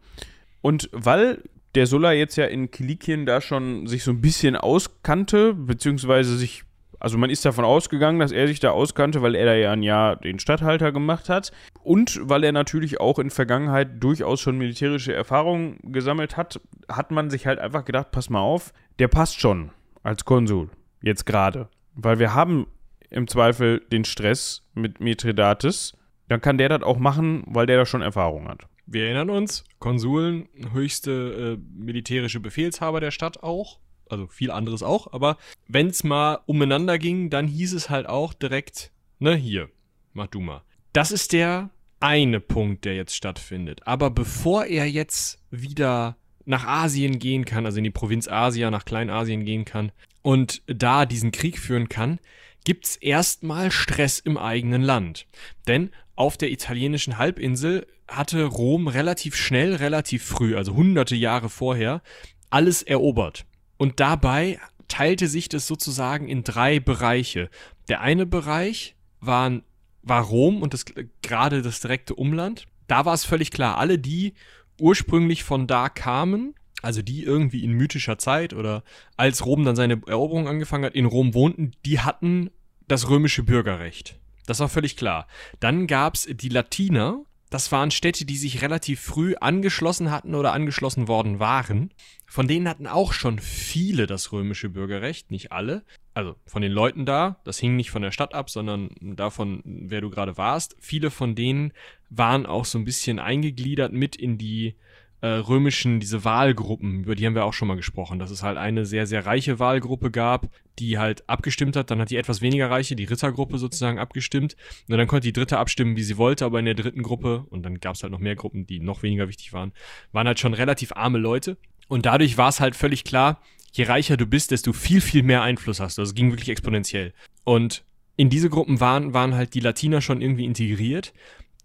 Und weil der Sulla jetzt ja in Kilikien da schon sich so ein bisschen auskannte, beziehungsweise sich also man ist davon ausgegangen, dass er sich da auskannte, weil er da ja ein Jahr den Statthalter gemacht hat und weil er natürlich auch in Vergangenheit durchaus schon militärische Erfahrungen gesammelt hat, hat man sich halt einfach gedacht, pass mal auf, der passt schon als Konsul, jetzt gerade. Weil wir haben im Zweifel den Stress mit Mithridates, dann kann der das auch machen, weil der da schon Erfahrung hat. Wir erinnern uns, Konsuln, höchste äh, militärische Befehlshaber der Stadt auch also viel anderes auch, aber wenn es mal umeinander ging, dann hieß es halt auch direkt, ne, hier, mach du mal. Das ist der eine Punkt, der jetzt stattfindet. Aber bevor er jetzt wieder nach Asien gehen kann, also in die Provinz Asia, nach Kleinasien gehen kann und da diesen Krieg führen kann, gibt's erstmal Stress im eigenen Land. Denn auf der italienischen Halbinsel hatte Rom relativ schnell, relativ früh, also hunderte Jahre vorher, alles erobert. Und dabei teilte sich das sozusagen in drei Bereiche. Der eine Bereich waren, war Rom und das, gerade das direkte Umland. Da war es völlig klar, alle, die ursprünglich von da kamen, also die irgendwie in mythischer Zeit oder als Rom dann seine Eroberung angefangen hat, in Rom wohnten, die hatten das römische Bürgerrecht. Das war völlig klar. Dann gab es die Latiner, das waren Städte, die sich relativ früh angeschlossen hatten oder angeschlossen worden waren. Von denen hatten auch schon viele das römische Bürgerrecht, nicht alle. Also von den Leuten da, das hing nicht von der Stadt ab, sondern davon, wer du gerade warst. Viele von denen waren auch so ein bisschen eingegliedert mit in die äh, römischen, diese Wahlgruppen, über die haben wir auch schon mal gesprochen, dass es halt eine sehr, sehr reiche Wahlgruppe gab, die halt abgestimmt hat, dann hat die etwas weniger reiche, die Rittergruppe sozusagen abgestimmt und dann konnte die dritte abstimmen, wie sie wollte, aber in der dritten Gruppe, und dann gab es halt noch mehr Gruppen, die noch weniger wichtig waren, waren halt schon relativ arme Leute und dadurch war es halt völlig klar, je reicher du bist, desto viel, viel mehr Einfluss hast du. Also es ging wirklich exponentiell. Und in diese Gruppen waren, waren halt die Latiner schon irgendwie integriert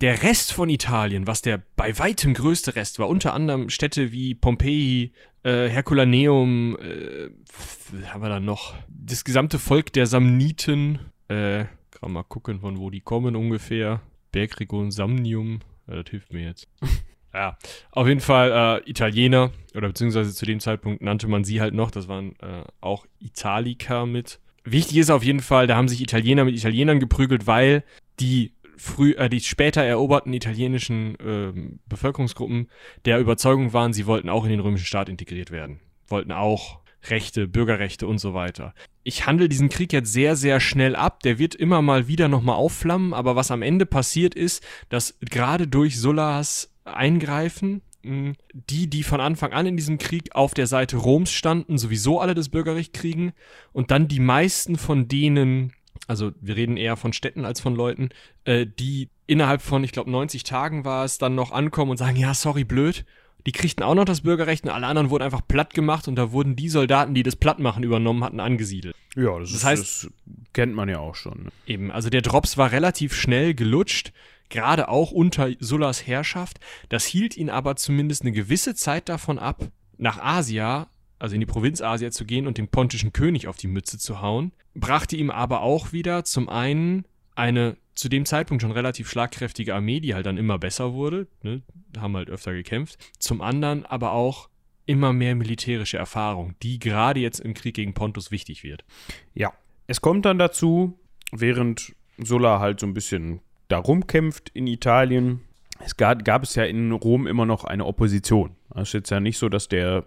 der Rest von Italien, was der bei weitem größte Rest war, unter anderem Städte wie Pompeji, äh, Herculaneum, äh, haben wir da noch? Das gesamte Volk der Samniten, äh, kann mal gucken, von wo die kommen ungefähr. Bergregion Samnium, ja, das hilft mir jetzt. Ja, auf jeden Fall äh, Italiener, oder beziehungsweise zu dem Zeitpunkt nannte man sie halt noch, das waren äh, auch Italiker mit. Wichtig ist auf jeden Fall, da haben sich Italiener mit Italienern geprügelt, weil die früh, äh, die später eroberten italienischen äh, Bevölkerungsgruppen der Überzeugung waren, sie wollten auch in den römischen Staat integriert werden. Wollten auch Rechte, Bürgerrechte und so weiter. Ich handle diesen Krieg jetzt sehr, sehr schnell ab. Der wird immer mal wieder nochmal aufflammen, aber was am Ende passiert ist, dass gerade durch Sullas Eingreifen die, die von Anfang an in diesem Krieg auf der Seite Roms standen, sowieso alle das Bürgerrecht kriegen und dann die meisten von denen, also wir reden eher von Städten als von Leuten, äh, die innerhalb von, ich glaube, 90 Tagen war es, dann noch ankommen und sagen, ja, sorry, blöd. Die kriegten auch noch das Bürgerrecht und alle anderen wurden einfach platt gemacht und da wurden die Soldaten, die das Plattmachen übernommen hatten, angesiedelt. Ja, das, das ist, heißt, das kennt man ja auch schon. Ne? Eben, also der Drops war relativ schnell gelutscht gerade auch unter Sullas Herrschaft. Das hielt ihn aber zumindest eine gewisse Zeit davon ab, nach Asia, also in die Provinz Asia zu gehen und dem pontischen König auf die Mütze zu hauen, brachte ihm aber auch wieder zum einen eine zu dem Zeitpunkt schon relativ schlagkräftige Armee, die halt dann immer besser wurde, ne, haben halt öfter gekämpft, zum anderen aber auch immer mehr militärische Erfahrung, die gerade jetzt im Krieg gegen Pontus wichtig wird. Ja, es kommt dann dazu, während Sulla halt so ein bisschen darum kämpft in Italien. Es gab, gab es ja in Rom immer noch eine Opposition. Es ist jetzt ja nicht so, dass der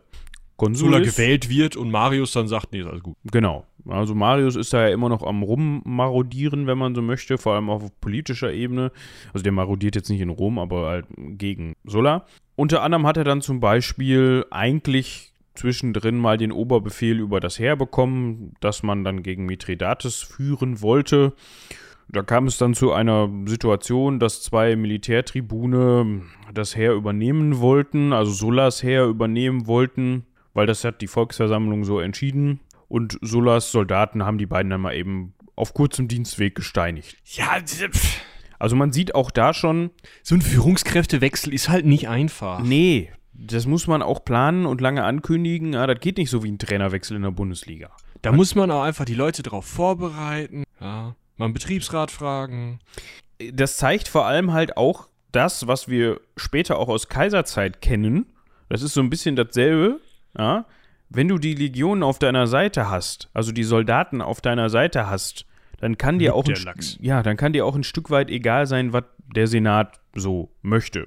Konsul Sulla gewählt wird und Marius dann sagt, nee, ist alles gut. Genau. Also Marius ist da ja immer noch am Rummarodieren, wenn man so möchte, vor allem auf politischer Ebene. Also der marodiert jetzt nicht in Rom, aber halt gegen Sulla. Unter anderem hat er dann zum Beispiel eigentlich zwischendrin mal den Oberbefehl über das Heer bekommen, das man dann gegen Mithridates führen wollte. Da kam es dann zu einer Situation, dass zwei Militärtribune das Heer übernehmen wollten, also Sullas Heer übernehmen wollten, weil das hat die Volksversammlung so entschieden. Und Sullas Soldaten haben die beiden dann mal eben auf kurzem Dienstweg gesteinigt. Ja, pff. also man sieht auch da schon. So ein Führungskräftewechsel ist halt nicht einfach. Nee, das muss man auch planen und lange ankündigen. Ja, das geht nicht so wie ein Trainerwechsel in der Bundesliga. Da muss man auch einfach die Leute darauf vorbereiten. Ja. Mal einen Betriebsrat fragen. Das zeigt vor allem halt auch das, was wir später auch aus Kaiserzeit kennen. Das ist so ein bisschen dasselbe. Ja? Wenn du die Legionen auf deiner Seite hast, also die Soldaten auf deiner Seite hast, dann kann dir auch ein, ja, dann kann dir auch ein Stück weit egal sein, was der Senat so möchte.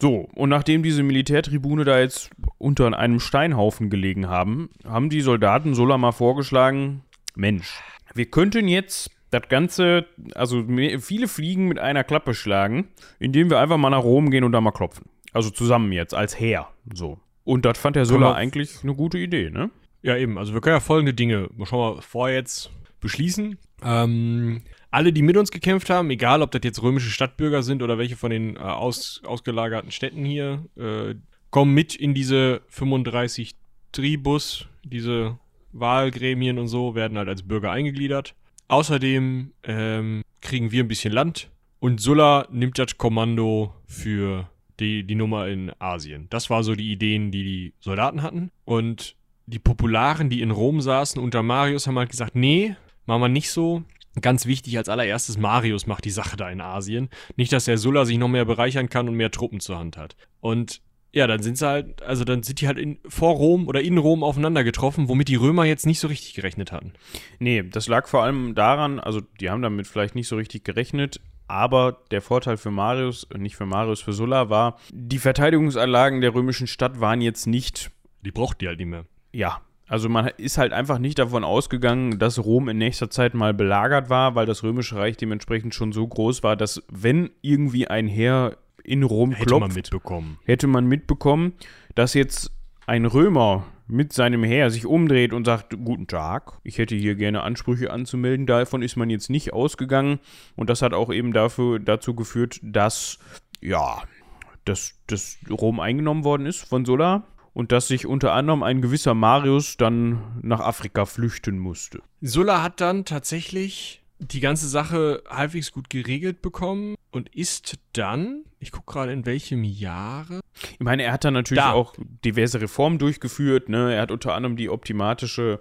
So, und nachdem diese Militärtribune da jetzt unter einem Steinhaufen gelegen haben, haben die Soldaten Sulla mal vorgeschlagen, Mensch, wir könnten jetzt das Ganze, also viele Fliegen mit einer Klappe schlagen, indem wir einfach mal nach Rom gehen und da mal klopfen. Also zusammen jetzt, als Heer. So. Und das fand der Sulla eigentlich eine gute Idee, ne? Ja, eben. Also wir können ja folgende Dinge schon mal vor jetzt beschließen. Ähm, alle, die mit uns gekämpft haben, egal ob das jetzt römische Stadtbürger sind oder welche von den äh, aus, ausgelagerten Städten hier, äh, kommen mit in diese 35 Tribus, diese Wahlgremien und so, werden halt als Bürger eingegliedert. Außerdem ähm, kriegen wir ein bisschen Land und Sulla nimmt das Kommando für die, die Nummer in Asien. Das war so die Ideen, die die Soldaten hatten. Und die Popularen, die in Rom saßen unter Marius, haben halt gesagt, nee, machen wir nicht so. Ganz wichtig als allererstes, Marius macht die Sache da in Asien. Nicht, dass der Sulla sich noch mehr bereichern kann und mehr Truppen zur Hand hat. Und ja, dann sind sie halt, also dann sind die halt in, vor Rom oder in Rom aufeinander getroffen, womit die Römer jetzt nicht so richtig gerechnet hatten. Nee, das lag vor allem daran, also die haben damit vielleicht nicht so richtig gerechnet, aber der Vorteil für Marius, nicht für Marius, für Sulla war, die Verteidigungsanlagen der römischen Stadt waren jetzt nicht. Die braucht die halt nicht mehr. Ja, also man ist halt einfach nicht davon ausgegangen, dass Rom in nächster Zeit mal belagert war, weil das römische Reich dementsprechend schon so groß war, dass wenn irgendwie ein Heer in Rom hätte klopft, man mitbekommen. hätte man mitbekommen, dass jetzt ein Römer mit seinem Heer sich umdreht und sagt, guten Tag, ich hätte hier gerne Ansprüche anzumelden. Davon ist man jetzt nicht ausgegangen und das hat auch eben dafür, dazu geführt, dass, ja, dass, dass Rom eingenommen worden ist von Sulla und dass sich unter anderem ein gewisser Marius dann nach Afrika flüchten musste. Sulla hat dann tatsächlich die ganze Sache halbwegs gut geregelt bekommen und ist dann, ich gucke gerade in welchem Jahre. Ich meine, er hat dann natürlich da. auch diverse Reformen durchgeführt. Ne? Er hat unter anderem die optimatische,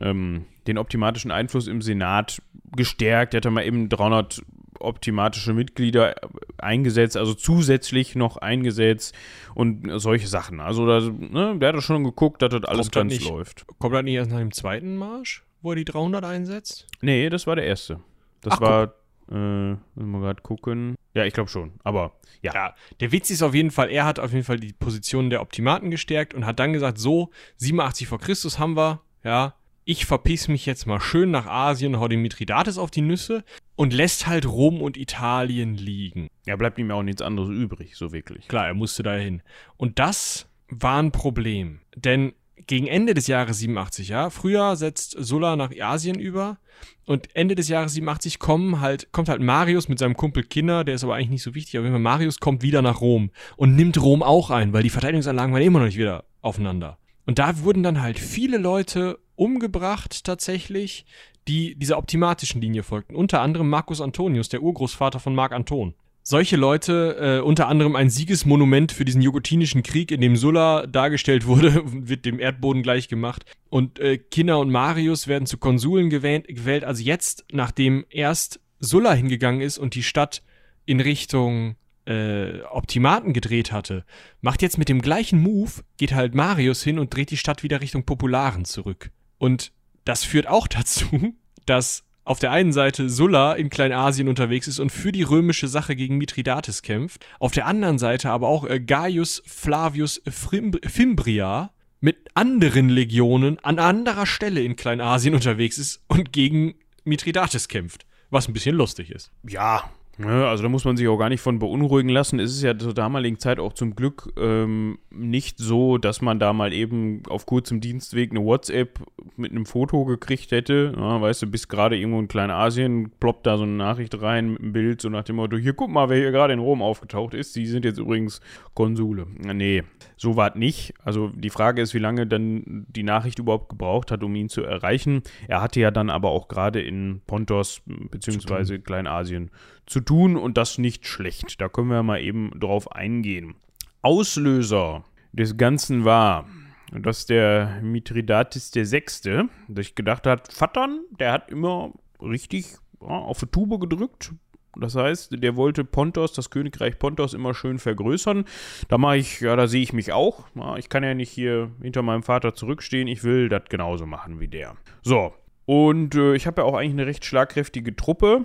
ähm, den optimatischen Einfluss im Senat gestärkt. Er hat dann mal eben 300 optimatische Mitglieder eingesetzt, also zusätzlich noch eingesetzt und solche Sachen. Also da, ne, der hat schon geguckt, dass das alles Kommt das ganz nicht- läuft. Kommt das nicht erst nach dem zweiten Marsch, wo er die 300 einsetzt? Nee, das war der erste. Das Ach, guck. war, äh, müssen wir gerade gucken. Ja, ich glaube schon, aber ja. Ja, der Witz ist auf jeden Fall, er hat auf jeden Fall die Position der Optimaten gestärkt und hat dann gesagt, so, 87 vor Christus haben wir, ja, ich verpiss mich jetzt mal schön nach Asien, hau dem Mithridates auf die Nüsse und lässt halt Rom und Italien liegen. Ja, bleibt ihm ja auch nichts anderes übrig, so wirklich. Klar, er musste dahin. Und das war ein Problem. Denn gegen Ende des Jahres 87, ja, früher setzt Sulla nach Asien über und Ende des Jahres 87 kommen halt, kommt halt Marius mit seinem Kumpel Kinder, der ist aber eigentlich nicht so wichtig, aber wenn Marius kommt wieder nach Rom und nimmt Rom auch ein, weil die Verteidigungsanlagen waren immer noch nicht wieder aufeinander. Und da wurden dann halt viele Leute umgebracht tatsächlich, die dieser optimatischen Linie folgten. Unter anderem Marcus Antonius, der Urgroßvater von Marc Anton. Solche Leute, äh, unter anderem ein Siegesmonument für diesen jugotinischen Krieg, in dem Sulla dargestellt wurde, wird dem Erdboden gleich gemacht. Und äh, Kinna und Marius werden zu Konsuln gewählt, gewählt. Also jetzt, nachdem erst Sulla hingegangen ist und die Stadt in Richtung äh, Optimaten gedreht hatte, macht jetzt mit dem gleichen Move, geht halt Marius hin und dreht die Stadt wieder Richtung Popularen zurück. Und das führt auch dazu, dass auf der einen Seite Sulla in Kleinasien unterwegs ist und für die römische Sache gegen Mithridates kämpft, auf der anderen Seite aber auch äh, Gaius Flavius Fimbria mit anderen Legionen an anderer Stelle in Kleinasien unterwegs ist und gegen Mithridates kämpft, was ein bisschen lustig ist. Ja, also da muss man sich auch gar nicht von beunruhigen lassen. Es ist ja zur damaligen Zeit auch zum Glück ähm, nicht so, dass man da mal eben auf kurzem Dienstweg eine WhatsApp mit einem Foto gekriegt hätte. Ja, weißt du, bist gerade irgendwo in Kleinasien, ploppt da so eine Nachricht rein mit einem Bild, so nach dem Motto, hier guck mal, wer hier gerade in Rom aufgetaucht ist. Die sind jetzt übrigens Konsule. Nee, so war es nicht. Also die Frage ist, wie lange dann die Nachricht überhaupt gebraucht hat, um ihn zu erreichen. Er hatte ja dann aber auch gerade in Pontos bzw. Kleinasien zu tun und das nicht schlecht. Da können wir mal eben drauf eingehen. Auslöser des Ganzen war, dass der Mithridates Sechste sich gedacht hat, Vattern, der hat immer richtig ja, auf die Tube gedrückt. Das heißt, der wollte Pontos, das Königreich Pontos, immer schön vergrößern. Da mache ich, ja, da sehe ich mich auch. Ich kann ja nicht hier hinter meinem Vater zurückstehen. Ich will das genauso machen wie der. So. Und äh, ich habe ja auch eigentlich eine recht schlagkräftige Truppe.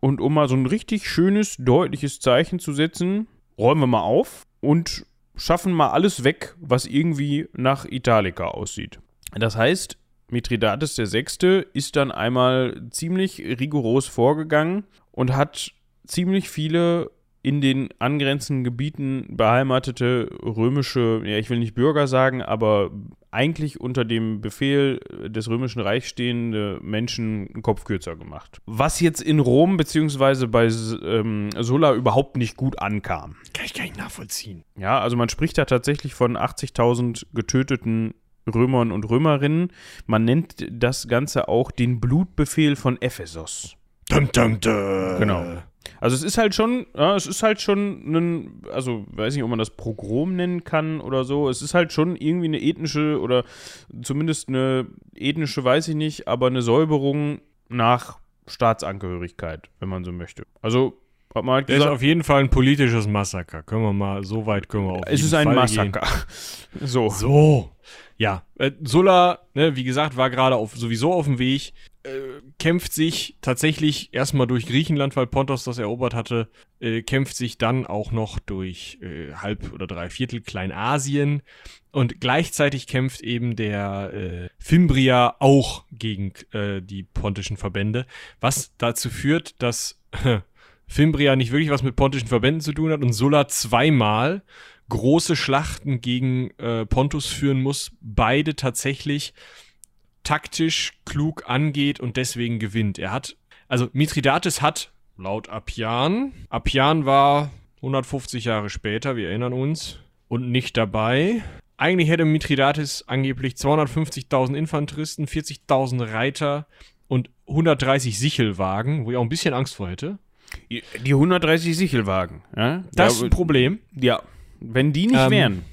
Und um mal so ein richtig schönes, deutliches Zeichen zu setzen, räumen wir mal auf und schaffen mal alles weg, was irgendwie nach Italica aussieht. Das heißt, Mithridates VI. ist dann einmal ziemlich rigoros vorgegangen und hat ziemlich viele in den angrenzenden Gebieten beheimatete römische, ja, ich will nicht Bürger sagen, aber eigentlich unter dem Befehl des Römischen Reichs stehende Menschen einen Kopf kürzer gemacht. Was jetzt in Rom beziehungsweise bei ähm, Sulla überhaupt nicht gut ankam. Kann ich gar nicht nachvollziehen. Ja, also man spricht da tatsächlich von 80.000 getöteten Römern und Römerinnen. Man nennt das Ganze auch den Blutbefehl von Ephesos. Dum, dum, dum. Genau. Also es ist halt schon, ja, es ist halt schon ein, also weiß nicht, ob man das Pogrom nennen kann oder so. Es ist halt schon irgendwie eine ethnische oder zumindest eine ethnische, weiß ich nicht, aber eine Säuberung nach Staatsangehörigkeit, wenn man so möchte. Also hat man halt Der ist gesagt, auf jeden Fall ein politisches Massaker. Können wir mal, so weit können wir auf es jeden ist ein Fall Massaker. So. So. Ja, äh, Sulla, ne, wie gesagt, war gerade auf, sowieso auf dem Weg, äh, kämpft sich tatsächlich erstmal durch Griechenland, weil Pontos das erobert hatte, äh, kämpft sich dann auch noch durch äh, halb oder drei Viertel Kleinasien. Und gleichzeitig kämpft eben der äh, Fimbria auch gegen äh, die pontischen Verbände, was dazu führt, dass Fimbria nicht wirklich was mit pontischen Verbänden zu tun hat und Sulla zweimal große Schlachten gegen äh, Pontus führen muss, beide tatsächlich taktisch klug angeht und deswegen gewinnt. Er hat, also Mithridates hat laut Appian, Appian war 150 Jahre später, wir erinnern uns, und nicht dabei. Eigentlich hätte Mithridates angeblich 250.000 Infanteristen, 40.000 Reiter und 130 Sichelwagen, wo ich auch ein bisschen Angst vor hätte. Die 130 Sichelwagen. Ja, Das ist ja, ein Problem. ja. wenn die nicht Ähm, wären.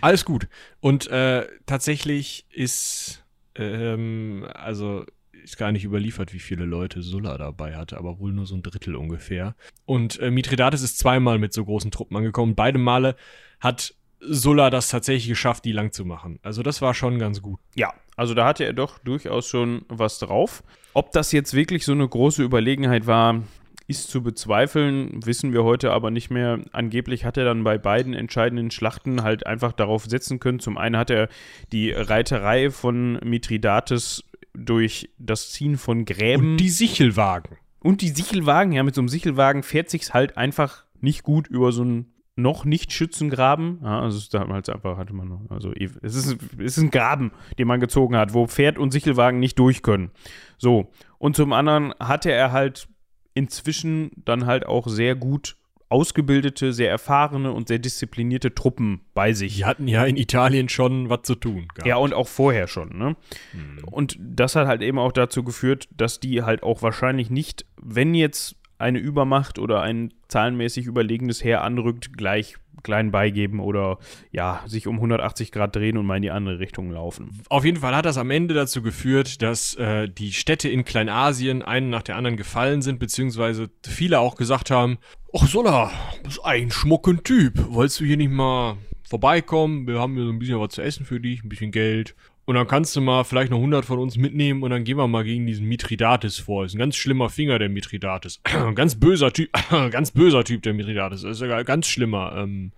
Alles gut. Und äh, tatsächlich ist, ähm, also ist gar nicht überliefert, wie viele Leute Sulla dabei hatte, aber wohl nur so ein Drittel ungefähr. Und äh, Mithridates ist zweimal mit so großen Truppen angekommen. Beide Male hat Sulla das tatsächlich geschafft, die lang zu machen. Also das war schon ganz gut. Ja, also da hatte er doch durchaus schon was drauf. Ob das jetzt wirklich so eine große Überlegenheit war, ist zu bezweifeln, wissen wir heute aber nicht mehr. Angeblich hat er dann bei beiden entscheidenden Schlachten halt einfach darauf setzen können. Zum einen hat er die Reiterei von Mithridates durch das Ziehen von Gräben. Und die Sichelwagen. Und die Sichelwagen, ja, mit so einem Sichelwagen fährt sich's halt einfach nicht gut über so einen noch nicht Schützengraben. Ja, also damals einfach hatte man noch, also es ist, es ist ein Graben, den man gezogen hat, wo Pferd und Sichelwagen nicht durch können. So. Und zum anderen hatte er halt inzwischen dann halt auch sehr gut ausgebildete, sehr erfahrene und sehr disziplinierte Truppen bei sich. Die hatten ja in Italien schon was zu tun. Gehabt. Ja, und auch vorher schon. Ne? Mhm. Und das hat halt eben auch dazu geführt, dass die halt auch wahrscheinlich nicht, wenn jetzt eine Übermacht oder ein zahlenmäßig überlegenes Heer anrückt, gleich klein beigeben oder ja, sich um 180 Grad drehen und mal in die andere Richtung laufen. Auf jeden Fall hat das am Ende dazu geführt, dass äh, die Städte in Kleinasien einen nach der anderen gefallen sind, beziehungsweise viele auch gesagt haben, ach Sola, das ist ein schmucken Typ, wolltest du hier nicht mal vorbeikommen? Wir haben hier so ein bisschen was zu essen für dich, ein bisschen Geld. Und dann kannst du mal vielleicht noch 100 von uns mitnehmen und dann gehen wir mal gegen diesen Mithridates vor. Ist ein ganz schlimmer Finger, der Mithridates. ganz böser Typ, ganz böser Typ, der Mithridates. Ist ja ganz schlimmer, ähm,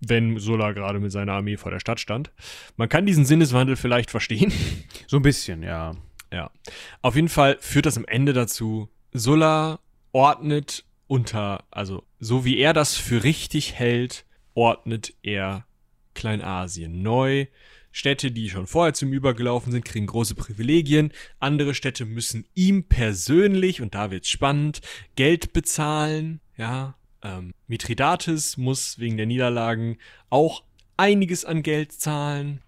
wenn Sulla gerade mit seiner Armee vor der Stadt stand. Man kann diesen Sinneswandel vielleicht verstehen. So ein bisschen, ja. Ja. Auf jeden Fall führt das am Ende dazu, Sulla ordnet unter, also so wie er das für richtig hält, ordnet er Kleinasien neu Städte, die schon vorher zum Übergelaufen sind, kriegen große Privilegien. Andere Städte müssen ihm persönlich, und da wird's spannend, Geld bezahlen. Ja, ähm, Mithridates muss wegen der Niederlagen auch einiges an Geld zahlen.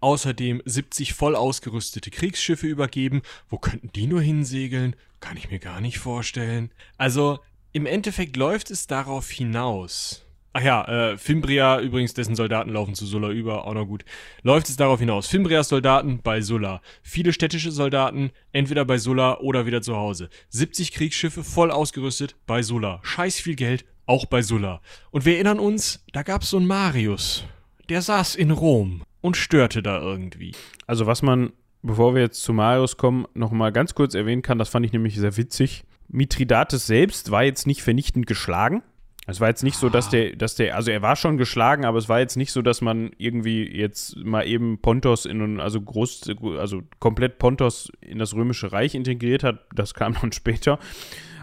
Außerdem 70 voll ausgerüstete Kriegsschiffe übergeben. Wo könnten die nur hinsegeln? Kann ich mir gar nicht vorstellen. Also, im Endeffekt läuft es darauf hinaus, Ach ja, äh, Fimbria, übrigens, dessen Soldaten laufen zu Sulla über, auch noch gut. Läuft es darauf hinaus. Fimbrias Soldaten bei Sulla. Viele städtische Soldaten, entweder bei Sulla oder wieder zu Hause. 70 Kriegsschiffe voll ausgerüstet bei Sulla. Scheiß viel Geld, auch bei Sulla. Und wir erinnern uns, da gab's so einen Marius. Der saß in Rom und störte da irgendwie. Also was man, bevor wir jetzt zu Marius kommen, nochmal ganz kurz erwähnen kann, das fand ich nämlich sehr witzig. Mithridates selbst war jetzt nicht vernichtend geschlagen. Es war jetzt nicht so, dass der, dass der, also er war schon geschlagen, aber es war jetzt nicht so, dass man irgendwie jetzt mal eben Pontos in, also groß, also komplett Pontos in das Römische Reich integriert hat. Das kam dann später.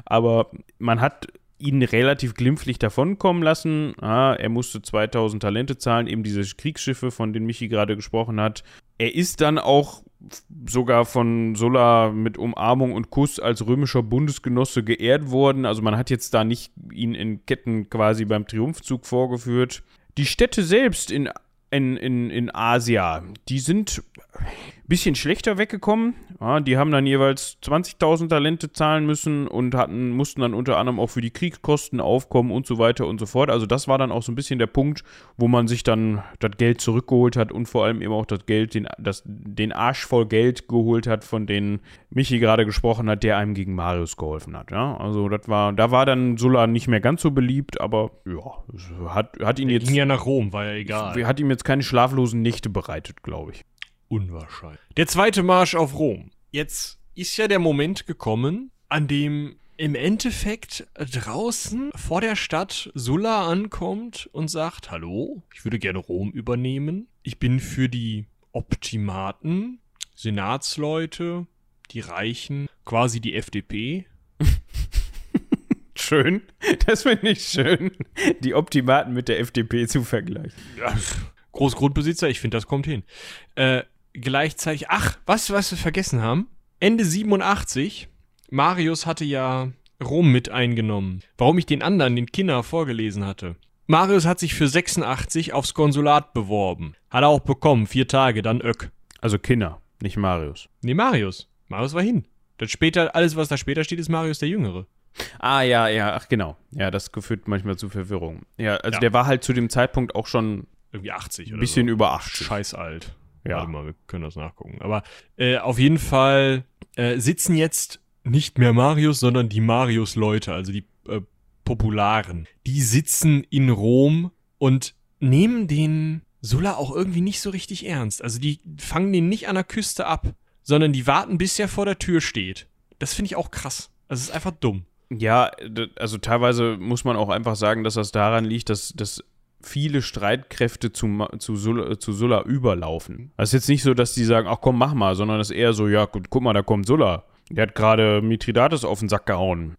Aber man hat ihn relativ glimpflich davonkommen lassen. Ah, er musste 2000 Talente zahlen, eben diese Kriegsschiffe, von denen Michi gerade gesprochen hat. Er ist dann auch sogar von Sulla mit Umarmung und Kuss als römischer Bundesgenosse geehrt worden. Also man hat jetzt da nicht ihn in Ketten quasi beim Triumphzug vorgeführt. Die Städte selbst in, in, in, in Asia, die sind bisschen schlechter weggekommen. Ja, die haben dann jeweils 20.000 Talente zahlen müssen und hatten, mussten dann unter anderem auch für die Kriegskosten aufkommen und so weiter und so fort. Also das war dann auch so ein bisschen der Punkt, wo man sich dann das Geld zurückgeholt hat und vor allem eben auch das Geld, den, das, den Arsch voll Geld geholt hat, von denen Michi gerade gesprochen hat, der einem gegen Marius geholfen hat. Ja, also das war, da war dann Sulla nicht mehr ganz so beliebt, aber ja, hat, hat ihn der jetzt. Ging ja nach Rom, war ja egal. Hat ihm jetzt keine schlaflosen Nächte bereitet, glaube ich. Unwahrscheinlich. Der zweite Marsch auf Rom. Jetzt ist ja der Moment gekommen, an dem im Endeffekt draußen vor der Stadt Sulla ankommt und sagt, hallo, ich würde gerne Rom übernehmen. Ich bin für die Optimaten, Senatsleute, die Reichen, quasi die FDP. schön. Das finde ich schön, die Optimaten mit der FDP zu vergleichen. Ja, Großgrundbesitzer, ich finde, das kommt hin. Äh, gleichzeitig, ach, was, was wir vergessen haben? Ende 87, Marius hatte ja Rom mit eingenommen. Warum ich den anderen, den Kinder, vorgelesen hatte. Marius hat sich für 86 aufs Konsulat beworben. Hat er auch bekommen, vier Tage, dann Öck. Also Kinder, nicht Marius. Nee, Marius. Marius war hin. Das später, alles, was da später steht, ist Marius der Jüngere. Ah, ja, ja, ach genau. Ja, das führt manchmal zu Verwirrung. Ja, also ja. der war halt zu dem Zeitpunkt auch schon irgendwie 80 oder Ein bisschen so. über 80. Scheiß alt. Ja. Warte mal, wir können das nachgucken. Aber äh, auf jeden Fall äh, sitzen jetzt nicht mehr Marius, sondern die Marius-Leute, also die äh, Popularen. Die sitzen in Rom und nehmen den Sulla auch irgendwie nicht so richtig ernst. Also die fangen den nicht an der Küste ab, sondern die warten, bis er vor der Tür steht. Das finde ich auch krass. Also es ist einfach dumm. Ja, also teilweise muss man auch einfach sagen, dass das daran liegt, dass, dass viele Streitkräfte zu, zu, Sulla, zu Sulla überlaufen. Es ist jetzt nicht so, dass die sagen, ach komm, mach mal, sondern es ist eher so, ja, guck mal, da kommt Sulla. Der hat gerade Mithridates auf den Sack gehauen.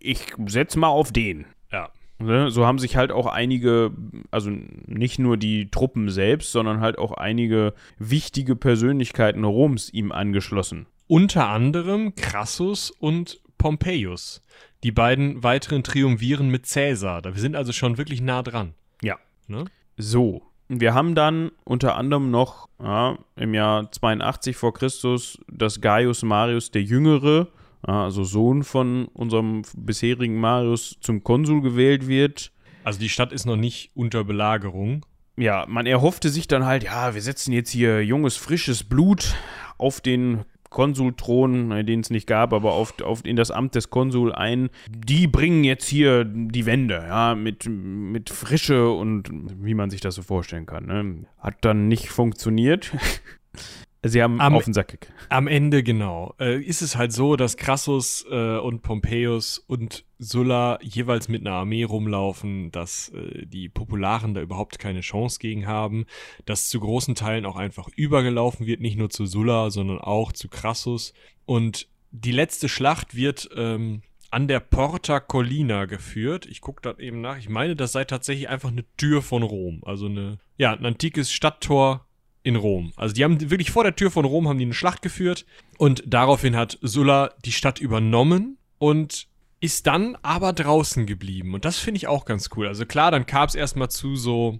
Ich setz mal auf den. Ja. Ne, so haben sich halt auch einige, also nicht nur die Truppen selbst, sondern halt auch einige wichtige Persönlichkeiten Roms ihm angeschlossen. Unter anderem Crassus und Pompeius. Die beiden weiteren triumphieren mit Caesar. Wir sind also schon wirklich nah dran. Ja. Ne? So. Wir haben dann unter anderem noch ja, im Jahr 82 vor Christus das Gaius Marius der Jüngere, also Sohn von unserem bisherigen Marius, zum Konsul gewählt wird. Also die Stadt ist noch nicht unter Belagerung. Ja, man erhoffte sich dann halt, ja, wir setzen jetzt hier junges, frisches Blut auf den Konsulthron, äh, den es nicht gab, aber auf, auf, in das Amt des Konsul ein. Die bringen jetzt hier die Wende, ja, mit, mit Frische und wie man sich das so vorstellen kann. Ne? Hat dann nicht funktioniert. Sie haben am, auf den Sack gekriegt. Am Ende, genau. Äh, ist es halt so, dass Crassus äh, und Pompeius und Sulla jeweils mit einer Armee rumlaufen, dass äh, die Popularen da überhaupt keine Chance gegen haben, dass zu großen Teilen auch einfach übergelaufen wird, nicht nur zu Sulla, sondern auch zu Crassus. Und die letzte Schlacht wird ähm, an der Porta Collina geführt. Ich gucke da eben nach. Ich meine, das sei tatsächlich einfach eine Tür von Rom. Also eine, ja, ein antikes Stadttor in Rom. Also die haben wirklich vor der Tür von Rom haben die eine Schlacht geführt und daraufhin hat Sulla die Stadt übernommen und ist dann aber draußen geblieben. Und das finde ich auch ganz cool. Also klar, dann kam es erstmal zu so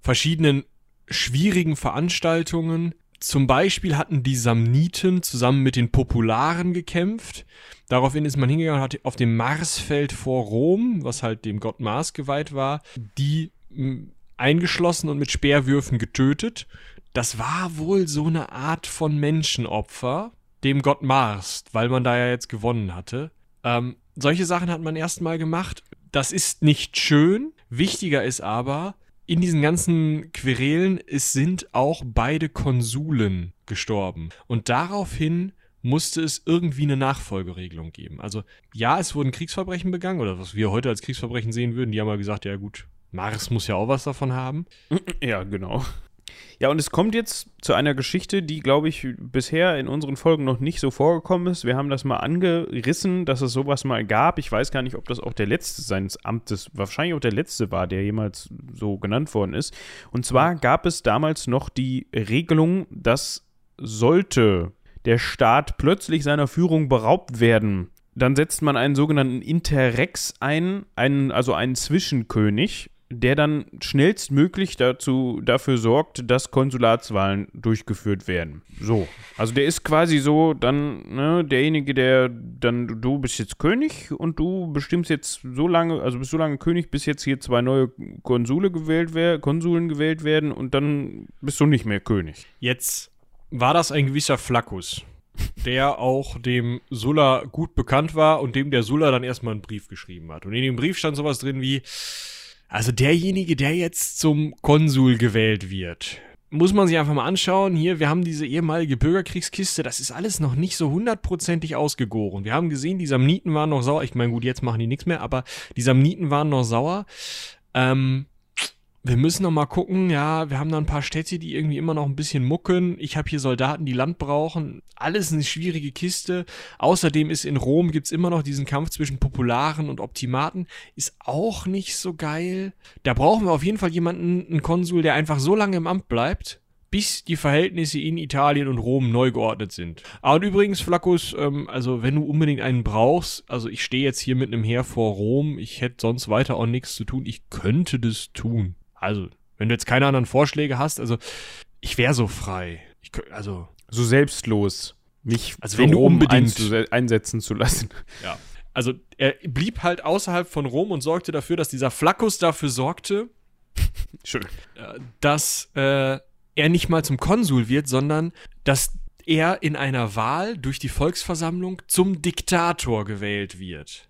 verschiedenen schwierigen Veranstaltungen. Zum Beispiel hatten die Samniten zusammen mit den Popularen gekämpft. Daraufhin ist man hingegangen und hat auf dem Marsfeld vor Rom, was halt dem Gott Mars geweiht war, die eingeschlossen und mit Speerwürfen getötet das war wohl so eine Art von Menschenopfer dem Gott Mars, weil man da ja jetzt gewonnen hatte. Ähm, solche Sachen hat man erstmal gemacht. Das ist nicht schön. Wichtiger ist aber, in diesen ganzen Querelen, es sind auch beide Konsulen gestorben. Und daraufhin musste es irgendwie eine Nachfolgeregelung geben. Also ja, es wurden Kriegsverbrechen begangen, oder was wir heute als Kriegsverbrechen sehen würden. Die haben mal gesagt, ja gut, Mars muss ja auch was davon haben. Ja, genau. Ja, und es kommt jetzt zu einer Geschichte, die, glaube ich, bisher in unseren Folgen noch nicht so vorgekommen ist. Wir haben das mal angerissen, dass es sowas mal gab. Ich weiß gar nicht, ob das auch der letzte seines Amtes, wahrscheinlich auch der letzte war, der jemals so genannt worden ist. Und zwar gab es damals noch die Regelung, dass sollte der Staat plötzlich seiner Führung beraubt werden, dann setzt man einen sogenannten Interrex ein, einen, also einen Zwischenkönig, der dann schnellstmöglich dazu, dafür sorgt, dass Konsulatswahlen durchgeführt werden. So. Also der ist quasi so dann ne, derjenige, der dann, du bist jetzt König und du bestimmst jetzt so lange, also bist so lange König, bis jetzt hier zwei neue Konsule gewählt werden, Konsuln gewählt werden und dann bist du nicht mehr König. Jetzt war das ein gewisser Flaccus der auch dem Sulla gut bekannt war und dem der Sulla dann erstmal einen Brief geschrieben hat. Und in dem Brief stand sowas drin wie, also derjenige, der jetzt zum Konsul gewählt wird, muss man sich einfach mal anschauen. Hier, wir haben diese ehemalige Bürgerkriegskiste, das ist alles noch nicht so hundertprozentig ausgegoren. Wir haben gesehen, die Samniten waren noch sauer. Ich meine, gut, jetzt machen die nichts mehr, aber die Samniten waren noch sauer. Ähm, wir müssen noch mal gucken, ja, wir haben da ein paar Städte, die irgendwie immer noch ein bisschen mucken. Ich habe hier Soldaten, die Land brauchen. Alles eine schwierige Kiste. Außerdem ist in Rom gibt's immer noch diesen Kampf zwischen Popularen und Optimaten. Ist auch nicht so geil. Da brauchen wir auf jeden Fall jemanden, einen Konsul, der einfach so lange im Amt bleibt, bis die Verhältnisse in Italien und Rom neu geordnet sind. Ah, und übrigens, Flaccus, ähm, also wenn du unbedingt einen brauchst, also ich stehe jetzt hier mit einem Heer vor Rom, ich hätte sonst weiter auch nichts zu tun, ich könnte das tun. Also, wenn du jetzt keine anderen Vorschläge hast, also ich wäre so frei. Ich, also so selbstlos, mich also wenn du unbedingt einsetzen zu lassen. Ja. Also er blieb halt außerhalb von Rom und sorgte dafür, dass dieser Flaccus dafür sorgte, Schön. Äh, dass äh, er nicht mal zum Konsul wird, sondern dass er in einer Wahl durch die Volksversammlung zum Diktator gewählt wird.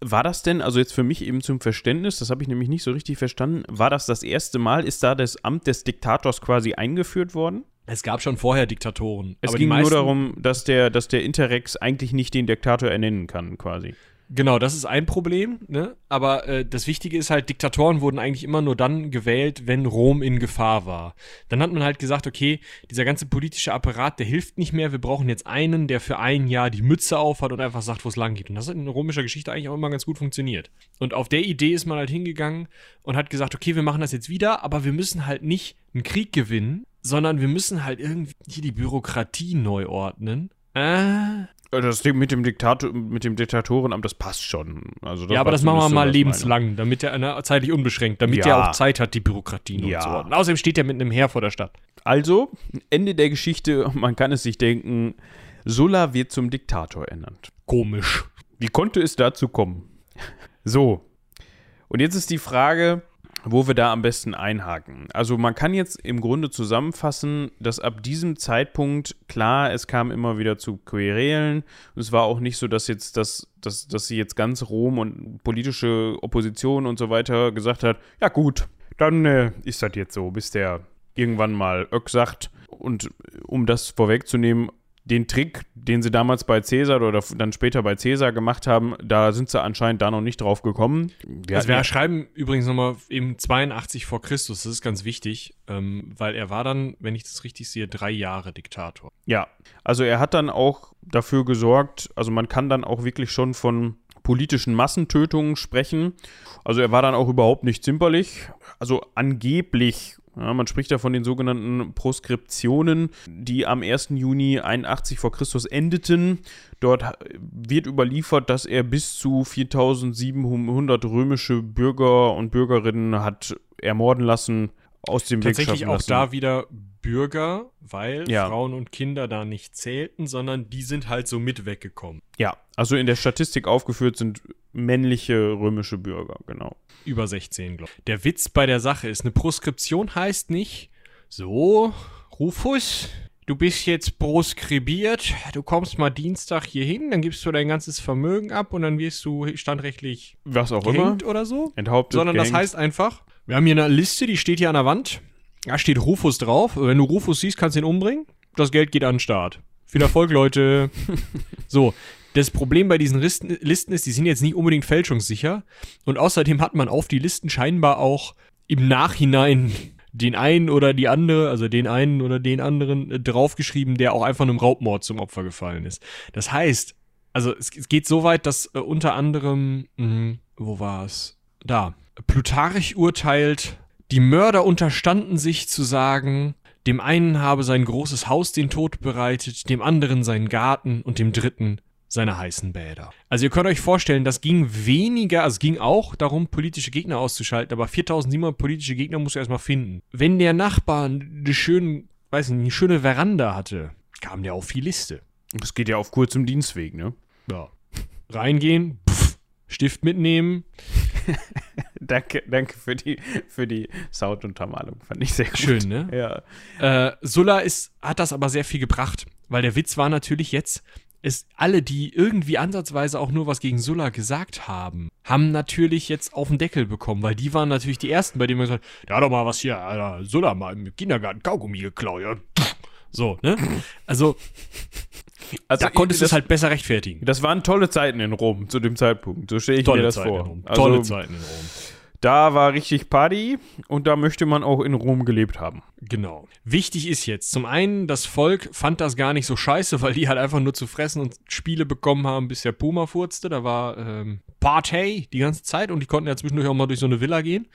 War das denn, also jetzt für mich eben zum Verständnis, das habe ich nämlich nicht so richtig verstanden, war das das erste Mal, ist da das Amt des Diktators quasi eingeführt worden? Es gab schon vorher Diktatoren. Es aber ging nur darum, dass der, dass der Interrex eigentlich nicht den Diktator ernennen kann, quasi. Genau, das ist ein Problem, ne? Aber äh, das Wichtige ist halt, Diktatoren wurden eigentlich immer nur dann gewählt, wenn Rom in Gefahr war. Dann hat man halt gesagt, okay, dieser ganze politische Apparat, der hilft nicht mehr, wir brauchen jetzt einen, der für ein Jahr die Mütze aufhat und einfach sagt, wo es lang geht. Und das hat in römischer Geschichte eigentlich auch immer ganz gut funktioniert. Und auf der Idee ist man halt hingegangen und hat gesagt, okay, wir machen das jetzt wieder, aber wir müssen halt nicht einen Krieg gewinnen, sondern wir müssen halt irgendwie hier die Bürokratie neu ordnen. Äh, Das Ding mit dem Diktator, mit dem Diktatorenamt, das passt schon. Also ja, aber das machen wir so mal das meine. lebenslang, damit er na, zeitlich unbeschränkt, damit Ja. er auch Zeit hat, die Bürokratie Ja. zu ordnen. Außerdem steht er mit einem Heer vor der Stadt. Also, Ende der Geschichte, man kann es sich denken, Sulla wird zum Diktator ernannt. Komisch. Wie konnte es dazu kommen? So. Und jetzt ist die Frage, wo wir da am besten einhaken. Also man kann jetzt im Grunde zusammenfassen, dass ab diesem Zeitpunkt, klar, es kam immer wieder zu Querelen. Es war auch nicht so, dass jetzt das, dass, dass sie jetzt ganz Rom und politische Opposition und so weiter gesagt hat, ja gut, dann äh, ist das jetzt so, bis der irgendwann mal Öck sagt. Und um das vorwegzunehmen, den Trick, den sie damals bei Cäsar oder dann später bei Cäsar gemacht haben, da sind sie anscheinend da noch nicht drauf gekommen. Wir Also wir schreiben übrigens nochmal eben 82 vor Christus, das ist ganz wichtig, ähm, weil er war dann, wenn ich das richtig sehe, drei Jahre Diktator. Ja, also er hat dann auch dafür gesorgt, also man kann dann auch wirklich schon von politischen Massentötungen sprechen. Also er war dann auch überhaupt nicht zimperlich. Also angeblich, ja, man spricht da von den sogenannten Proskriptionen, die am 1. Juni 81 vor Christus endeten. Dort wird überliefert, dass er bis zu 4700 römische Bürger und Bürgerinnen hat ermorden lassen, aus dem Weg Tatsächlich auch lassen. da wieder Bürger, weil Ja. Frauen und Kinder da nicht zählten, sondern die sind halt so mit weggekommen. Ja, also in der Statistik aufgeführt sind männliche römische Bürger, genau. Über 16, glaube ich. Der Witz bei der Sache ist, eine Proskription heißt nicht, so, Rufus, du bist jetzt proskribiert, du kommst mal Dienstag hier hin, dann gibst du dein ganzes Vermögen ab und dann wirst du standrechtlich Was auch immer. oder so. Enthauptet, Sondern das gehängt. heißt einfach, wir haben hier eine Liste, die steht hier an der Wand. Da steht Rufus drauf. Wenn du Rufus siehst, kannst du ihn umbringen. Das Geld geht an den Staat. Viel Erfolg, Leute. so. Das Problem bei diesen Listen, Listen ist, die sind jetzt nicht unbedingt fälschungssicher. Und außerdem hat man auf die Listen scheinbar auch im Nachhinein den einen oder die andere, also den einen oder den anderen äh, draufgeschrieben, der auch einfach einem Raubmord zum Opfer gefallen ist. Das heißt, also es, es geht so weit, dass äh, unter anderem, mh, wo war es? Da. Plutarch urteilt, die Mörder unterstanden sich zu sagen, dem einen habe sein großes Haus den Tod bereitet, dem anderen seinen Garten und dem dritten seine heißen Bäder. Also ihr könnt euch vorstellen, das ging weniger, also es ging auch darum, politische Gegner auszuschalten, aber 4700 politische Gegner musst du erstmal finden. Wenn der Nachbar eine schöne, weiß nicht, eine schöne Veranda hatte, kam der auf die Liste. Das geht ja auf kurzem Dienstweg, ne? Ja. Reingehen, pff, Stift mitnehmen. danke, danke für die, für die Sounduntermalung. Fand ich sehr gut. Schön, ne? Ja. Äh, Sulla ist, hat das aber sehr viel gebracht, weil der Witz war natürlich jetzt, ist alle, die irgendwie ansatzweise auch nur was gegen Sulla gesagt haben, haben natürlich jetzt auf den Deckel bekommen, weil die waren natürlich die Ersten, bei denen man gesagt hat, hat doch mal was hier, Alter, Sulla mal im Kindergarten Kaugummi geklaut, ja. So, ne? Also, Also, da konntest du es halt besser rechtfertigen. Das waren tolle Zeiten in Rom zu dem Zeitpunkt. So stelle ich mir Tolle das Zeiten vor. in Rom. Also, Tolle Zeiten in Rom. Da war richtig Party und da möchte man auch in Rom gelebt haben. Genau. Wichtig ist jetzt, zum einen, das Volk fand das gar nicht so scheiße, weil die halt einfach nur zu fressen und Spiele bekommen haben, bis der Puma furzte. Da war ähm, Party die ganze Zeit und die konnten ja zwischendurch auch mal durch so eine Villa gehen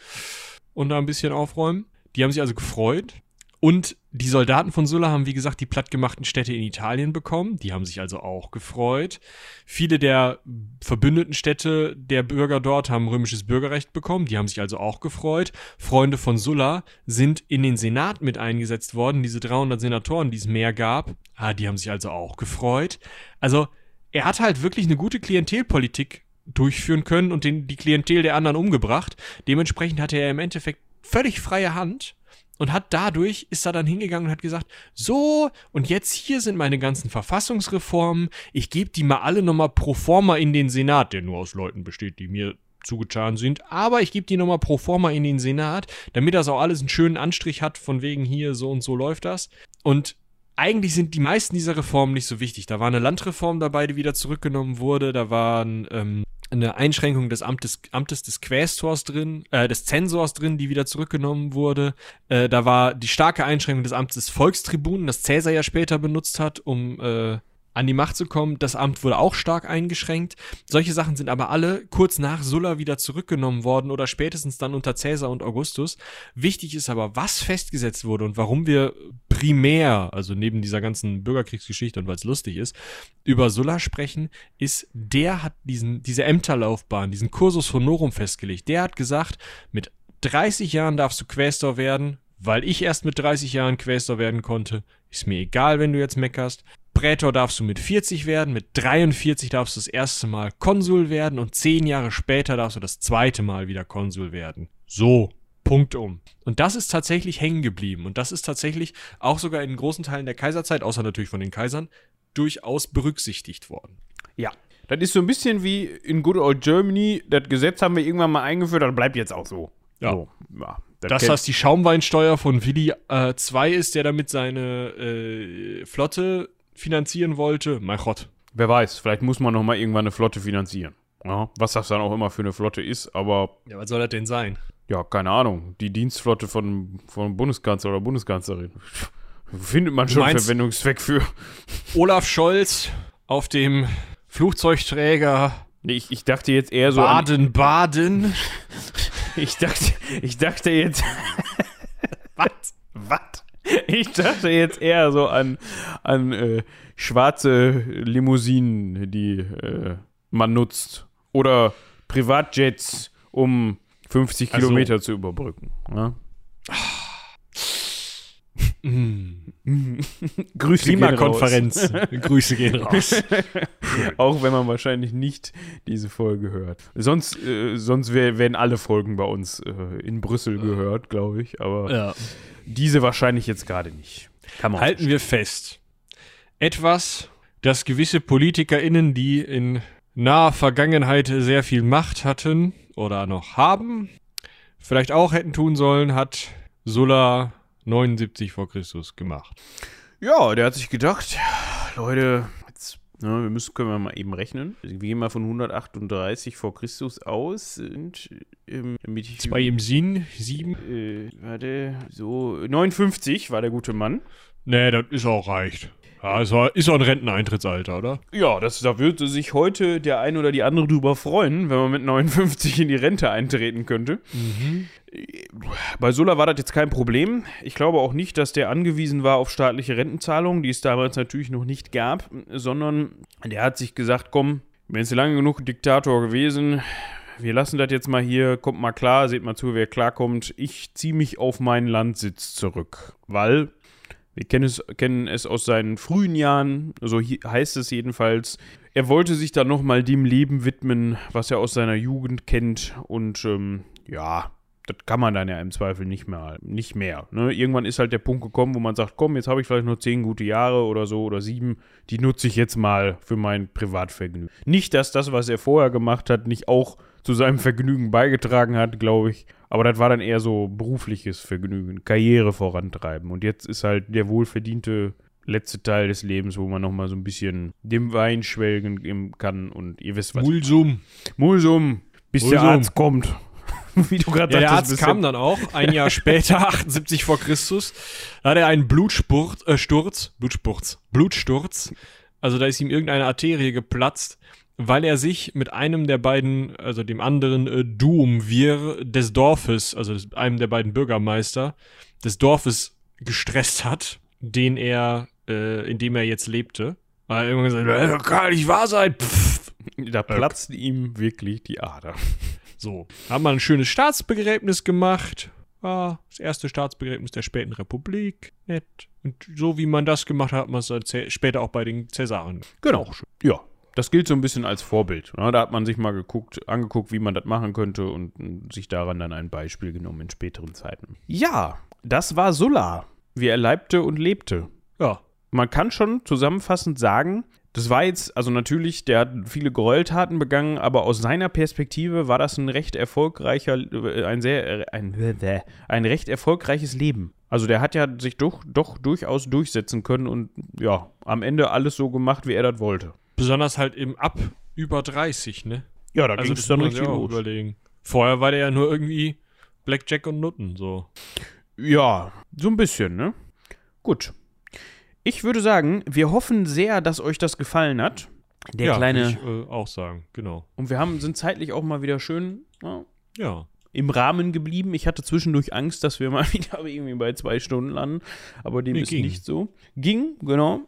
und da ein bisschen aufräumen. Die haben sich also gefreut. Und die Soldaten von Sulla haben, wie gesagt, die plattgemachten Städte in Italien bekommen. Die haben sich also auch gefreut. Viele der verbündeten Städte der Bürger dort haben römisches Bürgerrecht bekommen. Die haben sich also auch gefreut. Freunde von Sulla sind in den Senat mit eingesetzt worden. Diese 300 Senatoren, die es mehr gab, ah, die haben sich also auch gefreut. Also er hat halt wirklich eine gute Klientelpolitik durchführen können und den, die Klientel der anderen umgebracht. Dementsprechend hatte er im Endeffekt völlig freie Hand und hat dadurch, ist er dann hingegangen und hat gesagt, so, und jetzt hier sind meine ganzen Verfassungsreformen, ich gebe die mal alle nochmal pro forma in den Senat, der nur aus Leuten besteht, die mir zugetan sind, aber ich gebe die nochmal pro forma in den Senat, damit das auch alles einen schönen Anstrich hat, von wegen hier so und so läuft das. Und eigentlich sind die meisten dieser Reformen nicht so wichtig. Da war eine Landreform dabei, die wieder zurückgenommen wurde. Da waren ähm, eine Einschränkung des Amtes, Amtes des Quästors drin, äh, des Zensors drin, die wieder zurückgenommen wurde. Äh, da war die starke Einschränkung des Amtes des Volkstribunen, das Cäsar ja später benutzt hat, um äh, an die Macht zu kommen. Das Amt wurde auch stark eingeschränkt. Solche Sachen sind aber alle kurz nach Sulla wieder zurückgenommen worden oder spätestens dann unter Caesar und Augustus. Wichtig ist aber, was festgesetzt wurde und warum wir primär, also neben dieser ganzen Bürgerkriegsgeschichte und weil es lustig ist, über Sulla sprechen, ist, der hat diesen, diese Ämterlaufbahn, diesen Cursus Honorum festgelegt. Der hat gesagt, mit 30 Jahren darfst du Quästor werden, weil ich erst mit 30 Jahren Quästor werden konnte. Ist mir egal, wenn du jetzt meckerst. Prätor darfst du mit 40 werden, mit 43 darfst du das erste Mal Konsul werden und 10 Jahre später darfst du das zweite Mal wieder Konsul werden. So, Punkt um. Und das ist tatsächlich hängen geblieben. Und das ist tatsächlich auch sogar in großen Teilen der Kaiserzeit, außer natürlich von den Kaisern, durchaus berücksichtigt worden. Ja. Das ist so ein bisschen wie in Good Old Germany. Das Gesetz haben wir irgendwann mal eingeführt, das bleibt jetzt auch so. Ja. So, ja das heißt, die Schaumweinsteuer von Willi äh, II ist, der damit seine äh, Flotte finanzieren wollte, mein Gott. Wer weiß, vielleicht muss man noch mal irgendwann eine Flotte finanzieren. Ja, was das dann auch immer für eine Flotte ist, aber. Ja, was soll das denn sein? Ja, keine Ahnung. Die Dienstflotte von, von Bundeskanzler oder Bundeskanzlerin. Findet man schon Verwendungszweck für. Olaf Scholz auf dem Flugzeugträger. Nee, ich, ich dachte jetzt eher so. Baden-Baden. ich dachte, ich dachte jetzt. was? Was? Ich dachte jetzt eher so an, an äh, schwarze Limousinen, die äh, man nutzt. Oder Privatjets, um 50 also, Kilometer zu überbrücken. Ja? Grüße Klimakonferenz. Grüße gehen raus. Auch wenn man wahrscheinlich nicht diese Folge hört. Sonst, äh, sonst wär, werden alle Folgen bei uns äh, in Brüssel gehört, glaube ich. Aber ja. Diese wahrscheinlich jetzt gerade nicht. Halten wir fest. Etwas, das gewisse PolitikerInnen, die in naher Vergangenheit sehr viel Macht hatten oder noch haben, vielleicht auch hätten tun sollen, hat Sulla 79 vor Christus gemacht. Ja, der hat sich gedacht, Leute, jetzt, ne, wir müssen, können wir mal eben rechnen. Wir gehen mal von 138 vor Christus aus und ähm, damit ich Zwei im Sinn, sieben. Äh, warte, so 59 war der gute Mann. Nee, das ist auch reicht. Ja, es war, ist auch ein Renteneintrittsalter, oder? Ja, das, da würde sich heute der ein oder die andere drüber freuen, wenn man mit 59 in die Rente eintreten könnte. Mhm. Bei Sulla war das jetzt kein Problem. Ich glaube auch nicht, dass der angewiesen war auf staatliche Rentenzahlungen, die es damals natürlich noch nicht gab, sondern der hat sich gesagt, komm, wir sind lange genug Diktator gewesen, wir lassen das jetzt mal hier, kommt mal klar, seht mal zu, wer klarkommt. Ich ziehe mich auf meinen Landsitz zurück, weil wir kennen es, kennen es aus seinen frühen Jahren, so heißt es jedenfalls. Er wollte sich dann nochmal dem Leben widmen, was er aus seiner Jugend kennt. Und ähm, ja, das kann man dann ja im Zweifel nicht mehr. Nicht mehr ne? Irgendwann ist halt der Punkt gekommen, wo man sagt, komm, jetzt habe ich vielleicht noch zehn gute Jahre oder so oder sieben. Die nutze ich jetzt mal für mein Privatvergnügen. Nicht, dass das, was er vorher gemacht hat, nicht auch zu seinem Vergnügen beigetragen hat, glaube ich. Aber das war dann eher so berufliches Vergnügen, Karriere vorantreiben. Und jetzt ist halt der wohlverdiente letzte Teil des Lebens, wo man nochmal so ein bisschen dem Wein schwelgen kann. Und ihr wisst was. Mulsum. Mulsum, bis Mulsum. der Arzt kommt. Wie du gerade ja, Der Arzt kam dann auch, ein Jahr später, 78 vor Christus. Da hat er einen Blutsturz, äh, Sturz, Blutsturz, Blutsturz. Also da ist ihm irgendeine Arterie geplatzt weil er sich mit einem der beiden, also dem anderen äh, Duumvir des Dorfes, also einem der beiden Bürgermeister des Dorfes gestresst hat, den er, äh, in dem er jetzt lebte. Weil er irgendwann gesagt, das kann nicht wahr sein. Pff. Da platzt äh. ihm wirklich die Ader. So, haben wir ein schönes Staatsbegräbnis gemacht. Ah, das erste Staatsbegräbnis der späten Republik. Nett. Und so wie man das gemacht hat, hat man es später auch bei den Cäsaren. Genau. Ja, das gilt so ein bisschen als Vorbild. Ne? Da hat man sich mal geguckt, angeguckt, wie man das machen könnte und sich daran dann ein Beispiel genommen in späteren Zeiten. Ja, das war Sulla, wie er leibte und lebte. Ja. Man kann schon zusammenfassend sagen, das war jetzt, also natürlich, der hat viele Gräueltaten begangen, aber aus seiner Perspektive war das ein recht erfolgreicher, äh, ein sehr, ein, ein recht erfolgreiches Leben. Also der hat ja sich doch, doch durchaus durchsetzen können und ja, am Ende alles so gemacht, wie er das wollte. Besonders halt eben ab über 30, ne? Ja, da Also ging es dann richtig los. überlegen. Vorher war der ja nur irgendwie Blackjack und Nutten, so. Ja, so ein bisschen, ne? Gut. Ich würde sagen, wir hoffen sehr, dass euch das gefallen hat. Der ja, kleine. ich, äh, auch sagen, genau. Und wir haben, sind zeitlich auch mal wieder schön ja, Ja. im Rahmen geblieben. Ich hatte zwischendurch Angst, dass wir mal wieder irgendwie bei zwei Stunden landen. Aber dem Nee, ist ging. nicht so. Ging, genau.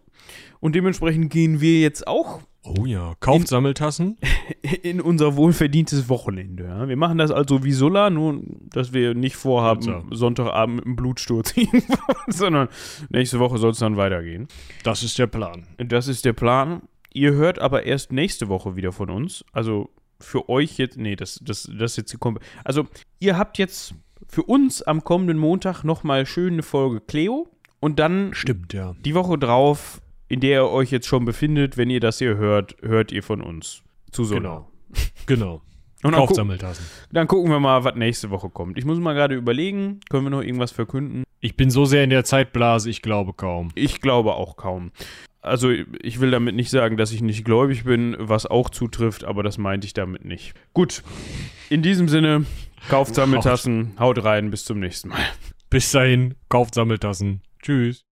Und dementsprechend gehen wir jetzt auch Oh ja. Kauft In- Sammeltassen. in unser wohlverdientes Wochenende. Ja. Wir machen das also wie Sulla, nur dass wir nicht vorhaben, Pizza. Sonntagabend mit einem Blutsturz sondern nächste Woche soll es dann weitergehen. Das ist der Plan. Das ist der Plan. Ihr hört aber erst nächste Woche wieder von uns. Also für euch jetzt, nee, das, das, das ist jetzt die Kom Also ihr habt jetzt für uns am kommenden Montag nochmal schön eine Folge Cleo und dann Stimmt, ja. die Woche drauf, in der ihr euch jetzt schon befindet, wenn ihr das hier hört, hört ihr von uns zu Sola. Genau. Genau. Und guck, Sammeltassen. dann gucken wir mal, was nächste Woche kommt. Ich muss mal gerade überlegen, können wir noch irgendwas verkünden? Ich bin so sehr in der Zeitblase, ich glaube kaum. Ich glaube auch kaum. Also ich will damit nicht sagen, dass ich nicht gläubig bin, was auch zutrifft, aber das meinte ich damit nicht. Gut, in diesem Sinne, kauft Sammeltassen, haut rein, bis zum nächsten Mal. Bis dahin, kauft Sammeltassen. Tschüss.